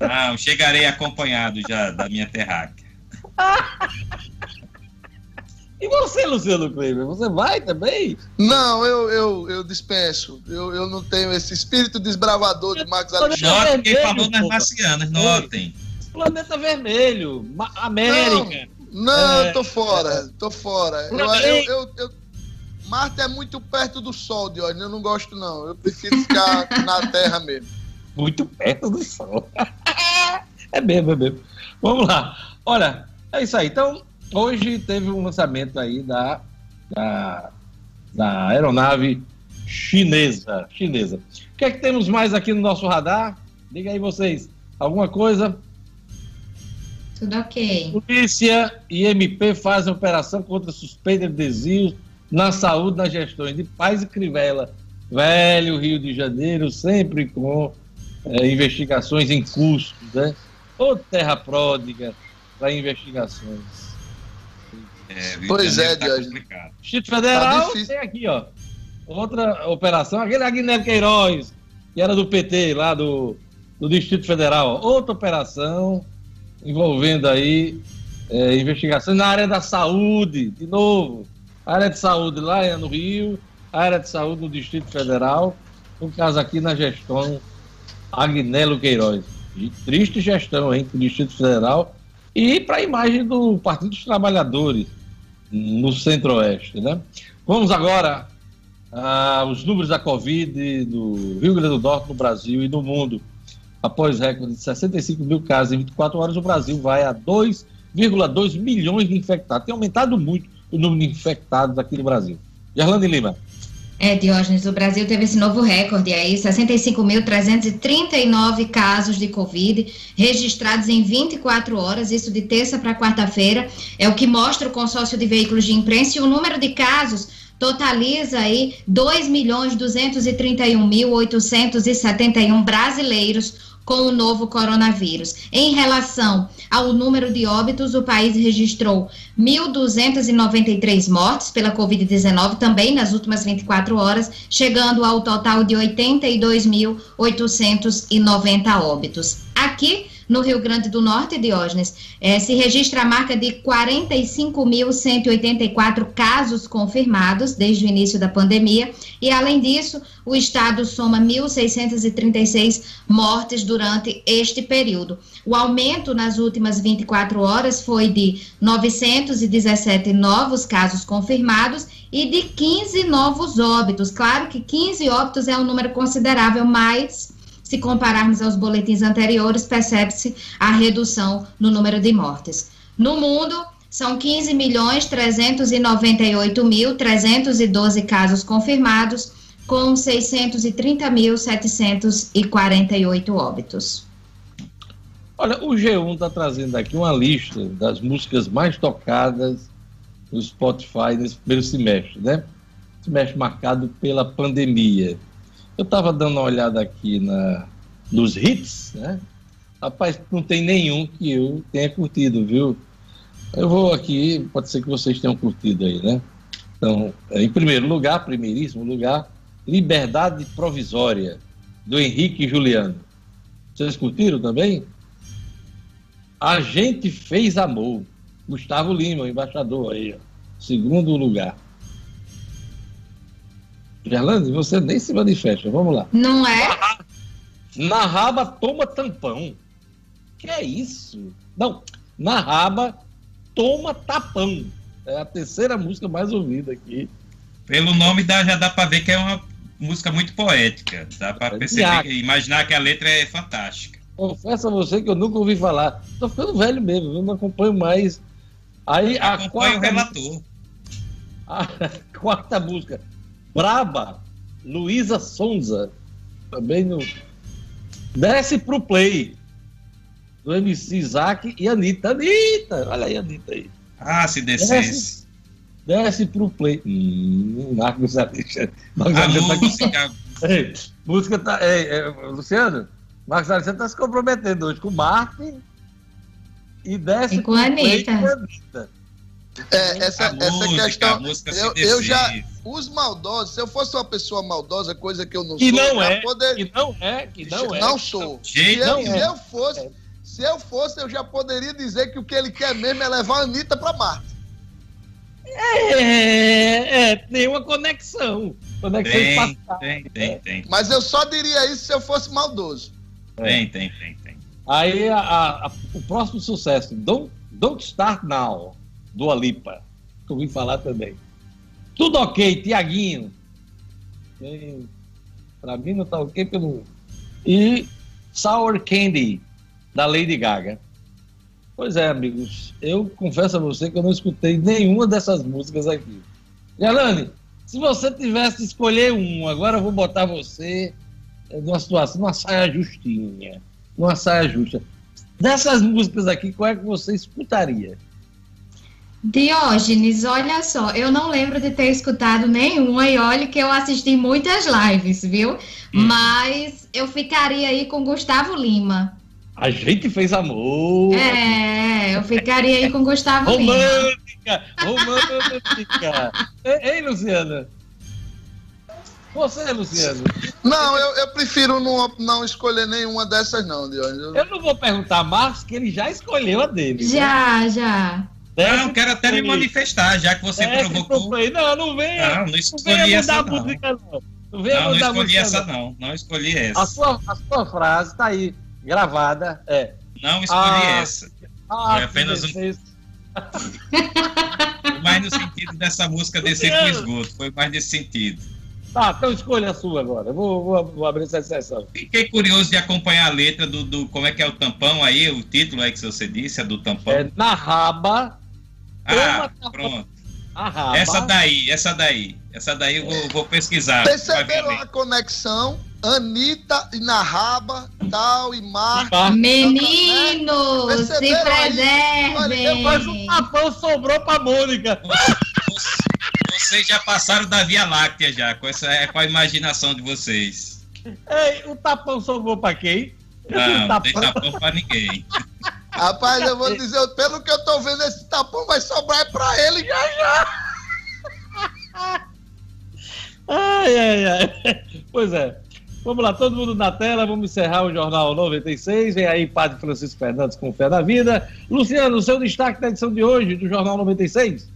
Não, chegarei acompanhado já da minha terráquea. <laughs> E você, Luciano Kleber, você vai também? Não, eu, eu, eu dispenso. Eu, eu não tenho esse espírito desbravador de Marcos Alexandre. Notem quem falou nas marcianas, notem. Planeta Vermelho, América. Não, não é, tô fora, tô fora. Eu, eu, eu, eu, Marte é muito perto do Sol, Diógenes, eu não gosto não. Eu prefiro ficar na Terra mesmo. Muito perto do Sol. <laughs> é mesmo, é mesmo. Vamos lá. Olha, é isso aí. Então, hoje teve um lançamento aí da, da, da aeronave chinesa. chinesa. O que é que temos mais aqui no nosso radar? Diga aí vocês. Alguma coisa? Tudo ok. Polícia e MP fazem operação contra suspeita de desvios na saúde nas gestões de Paz e Crivella. Velho Rio de Janeiro, sempre com é, investigações em curso, né? Ou terra pródiga para investigações. É, pois é, tá Diógenes. Distrito Federal tá tem aqui, ó. Outra operação, aquele Aguinaldo Queiroz, que era do PT, lá do, do Distrito Federal. Outra operação envolvendo aí é, investigações na área da saúde, de novo. A área de saúde lá no Rio, a área de saúde no Distrito Federal, no caso aqui na gestão Agnello Queiroz. De triste gestão hein, do Distrito Federal e para a imagem do Partido dos Trabalhadores no Centro-Oeste. Né? Vamos agora aos números da Covid do Rio Grande do Norte, no Brasil e no mundo. Após recorde de 65 mil casos em 24 horas, o Brasil vai a 2,2 milhões de infectados. Tem aumentado muito o número de infectados aqui no Brasil. Gerlane Lima. É, Diógenes, o Brasil teve esse novo recorde aí, 65.339 casos de Covid registrados em 24 horas, isso de terça para quarta-feira, é o que mostra o consórcio de veículos de imprensa e o número de casos totaliza aí 2.231.871 brasileiros com o novo coronavírus. Em relação ao número de óbitos, o país registrou 1.293 mortes pela Covid-19 também nas últimas 24 horas, chegando ao total de 82.890 óbitos. Aqui, no Rio Grande do Norte, Diógenes, eh, se registra a marca de 45.184 casos confirmados desde o início da pandemia, e além disso, o estado soma 1.636 mortes durante este período. O aumento nas últimas 24 horas foi de 917 novos casos confirmados e de 15 novos óbitos. Claro que 15 óbitos é um número considerável, mas se compararmos aos boletins anteriores, percebe-se a redução no número de mortes. No mundo, são 15 milhões 398 mil 312 casos confirmados, com 630.748 óbitos. Olha, o G1 está trazendo aqui uma lista das músicas mais tocadas no Spotify nesse primeiro semestre, né? Semestre marcado pela pandemia. Eu estava dando uma olhada aqui na, nos hits, né? Rapaz, não tem nenhum que eu tenha curtido, viu? Eu vou aqui, pode ser que vocês tenham curtido aí, né? Então, em primeiro lugar, primeiríssimo lugar, Liberdade Provisória, do Henrique Juliano. Vocês curtiram também? A gente fez amor. Gustavo Lima, embaixador aí, ó. segundo lugar. Gerlande, você nem se manifesta. Vamos lá. Não é? Na raba, toma tampão. Que é isso? Não, na raba, toma tapão. É a terceira música mais ouvida aqui. Pelo nome dá, já dá para ver que é uma música muito poética. Dá para é perceber, imaginar que a letra é fantástica. Confesso a você que eu nunca ouvi falar. Tô ficando velho mesmo, eu não acompanho mais. Aí a acompanho quarta, o relator. <laughs> A quarta música, Braba, Luísa Sonza. Também no. Desce pro play. Do MC Isaac e Anitta. Anitta! Olha aí, Anitta aí. Ah, se descesse. Desce, desce pro play. Hum, Marcos Alexandre. Marcos a Alexandre música. Tá <laughs> com... Ei, música tá. Ei, é, Luciano, Marcos Alexandre tá se comprometendo hoje com o Martin e desce e com a Anitta. A. É, essa, música, essa questão. Eu, eu, já. Os maldosos, se eu fosse uma pessoa maldosa, coisa que eu não que sou. Não é, poder... Que não é, que não é. Não sou. Se eu, se eu fosse. É. Se eu fosse, eu já poderia dizer que o que ele quer mesmo é levar a Anitta pra Marte. É, é, tem uma conexão. Conexão tem, tem, tem, tem. Mas eu só diria isso se eu fosse maldoso. Tem, tem, tem, tem. Aí a, a, o próximo sucesso, Don't, Don't Start Now do Alipa, ouvi falar também. Tudo ok, Tiaguinho. Para mim não tá ok pelo. E Sour Candy, da Lady Gaga. Pois é, amigos, eu confesso a você que eu não escutei nenhuma dessas músicas aqui. Yalane, se você tivesse escolher um, agora eu vou botar você numa situação, numa saia justinha, numa saia justa. Dessas músicas aqui, qual é que você escutaria? Diógenes, olha só, eu não lembro de ter escutado nenhuma e olha que eu assisti muitas lives, viu? Hum. Mas eu ficaria aí com Gustavo Lima. A gente fez amor. É, eu ficaria aí com Gustavo romântica, Lima. Romântica, romântica. <laughs> Ei, Luciana? Você, Luciano? Não, eu, eu prefiro não, não escolher nenhuma dessas, não, Diogo. Eu... Não vou perguntar a Marcos, que ele já escolheu a dele. né? Já, já. Não, quero até me manifestar, já que você provocou. Não, não venha. Não, não Não escolhi venha essa a não. música, não. Não venha Não, não a escolhi essa não. não. Não escolhi A essa. sua, a sua frase tá aí, gravada. É. Não escolhi Ah, essa. Ah, É apenas um- mais no sentido dessa música descer pro esgoto. Foi mais nesse sentido. Tá, então escolha a sua agora. Eu Vou, vou, vou abrir essa sessão. Fiquei curioso de acompanhar a letra do, do- Como é que é o tampão aí? O título aí que você disse, é do tampão. É na raba. Ah, pronto. A raba. Essa daí, essa daí. Essa daí eu vou, vou pesquisar. Perceberam a conexão? Anitta e Narraba, tal, e Mar. Meninos, se preservem. Mas o tapão sobrou pra Mônica. Vocês já passaram da Via Láctea já, com, essa, é, com a imaginação de vocês. Ei, o tapão sobrou pra quem? Não, <laughs> não tem tapão. tapão pra ninguém. Rapaz, eu vou dizer, pelo que eu tô vendo, esse tapão vai sobrar é pra ele já já. Ai, ai, ai. Pois é. Vamos lá, todo mundo na tela, vamos encerrar o Jornal 96. Vem aí, Padre Francisco Fernandes com Fé na Vida. Luciano, seu destaque da edição de hoje do Jornal 96.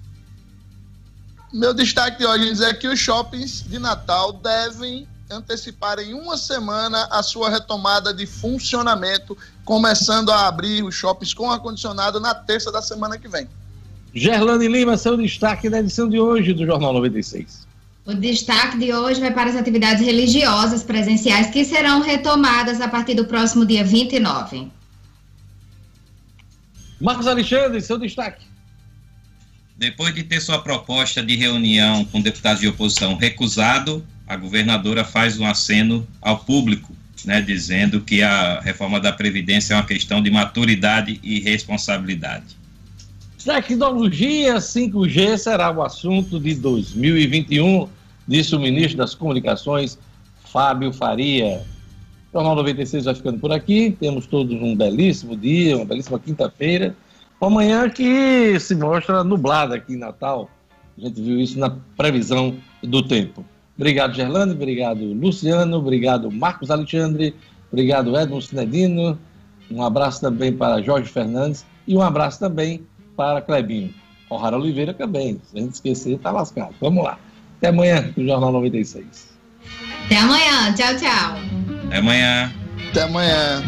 Meu destaque de hoje é que os shoppings de Natal devem antecipar em uma semana a sua retomada de funcionamento, começando a abrir os shoppings com ar-condicionado na terça da semana que vem. Gerlane Lima, seu destaque da edição de hoje do Jornal 96. O destaque de hoje vai para as atividades religiosas presenciais que serão retomadas a partir do próximo dia 29. Marcos Alexandre, seu destaque. Depois de ter sua proposta de reunião com deputados de oposição recusado, a governadora faz um aceno ao público, né, dizendo que a reforma da Previdência é uma questão de maturidade e responsabilidade. Tecnologia 5G será o assunto de 2021, disse o ministro das Comunicações, Fábio Faria. O Jornal 96 vai ficando por aqui. Temos todos um belíssimo dia, uma belíssima quinta-feira. Uma manhã que se mostra nublada aqui em Natal. A gente viu isso na previsão do tempo. Obrigado, Gerlando. Obrigado, Luciano. Obrigado, Marcos Alexandre. Obrigado, Edmo Cinedino. Um abraço também para Jorge Fernandes. E um abraço também para Clebinho. O'Hara Oliveira também. Se a gente esquecer, tá lascado. Vamos lá. Até amanhã no Jornal 96. Até amanhã. Tchau, tchau. Até amanhã. Até amanhã.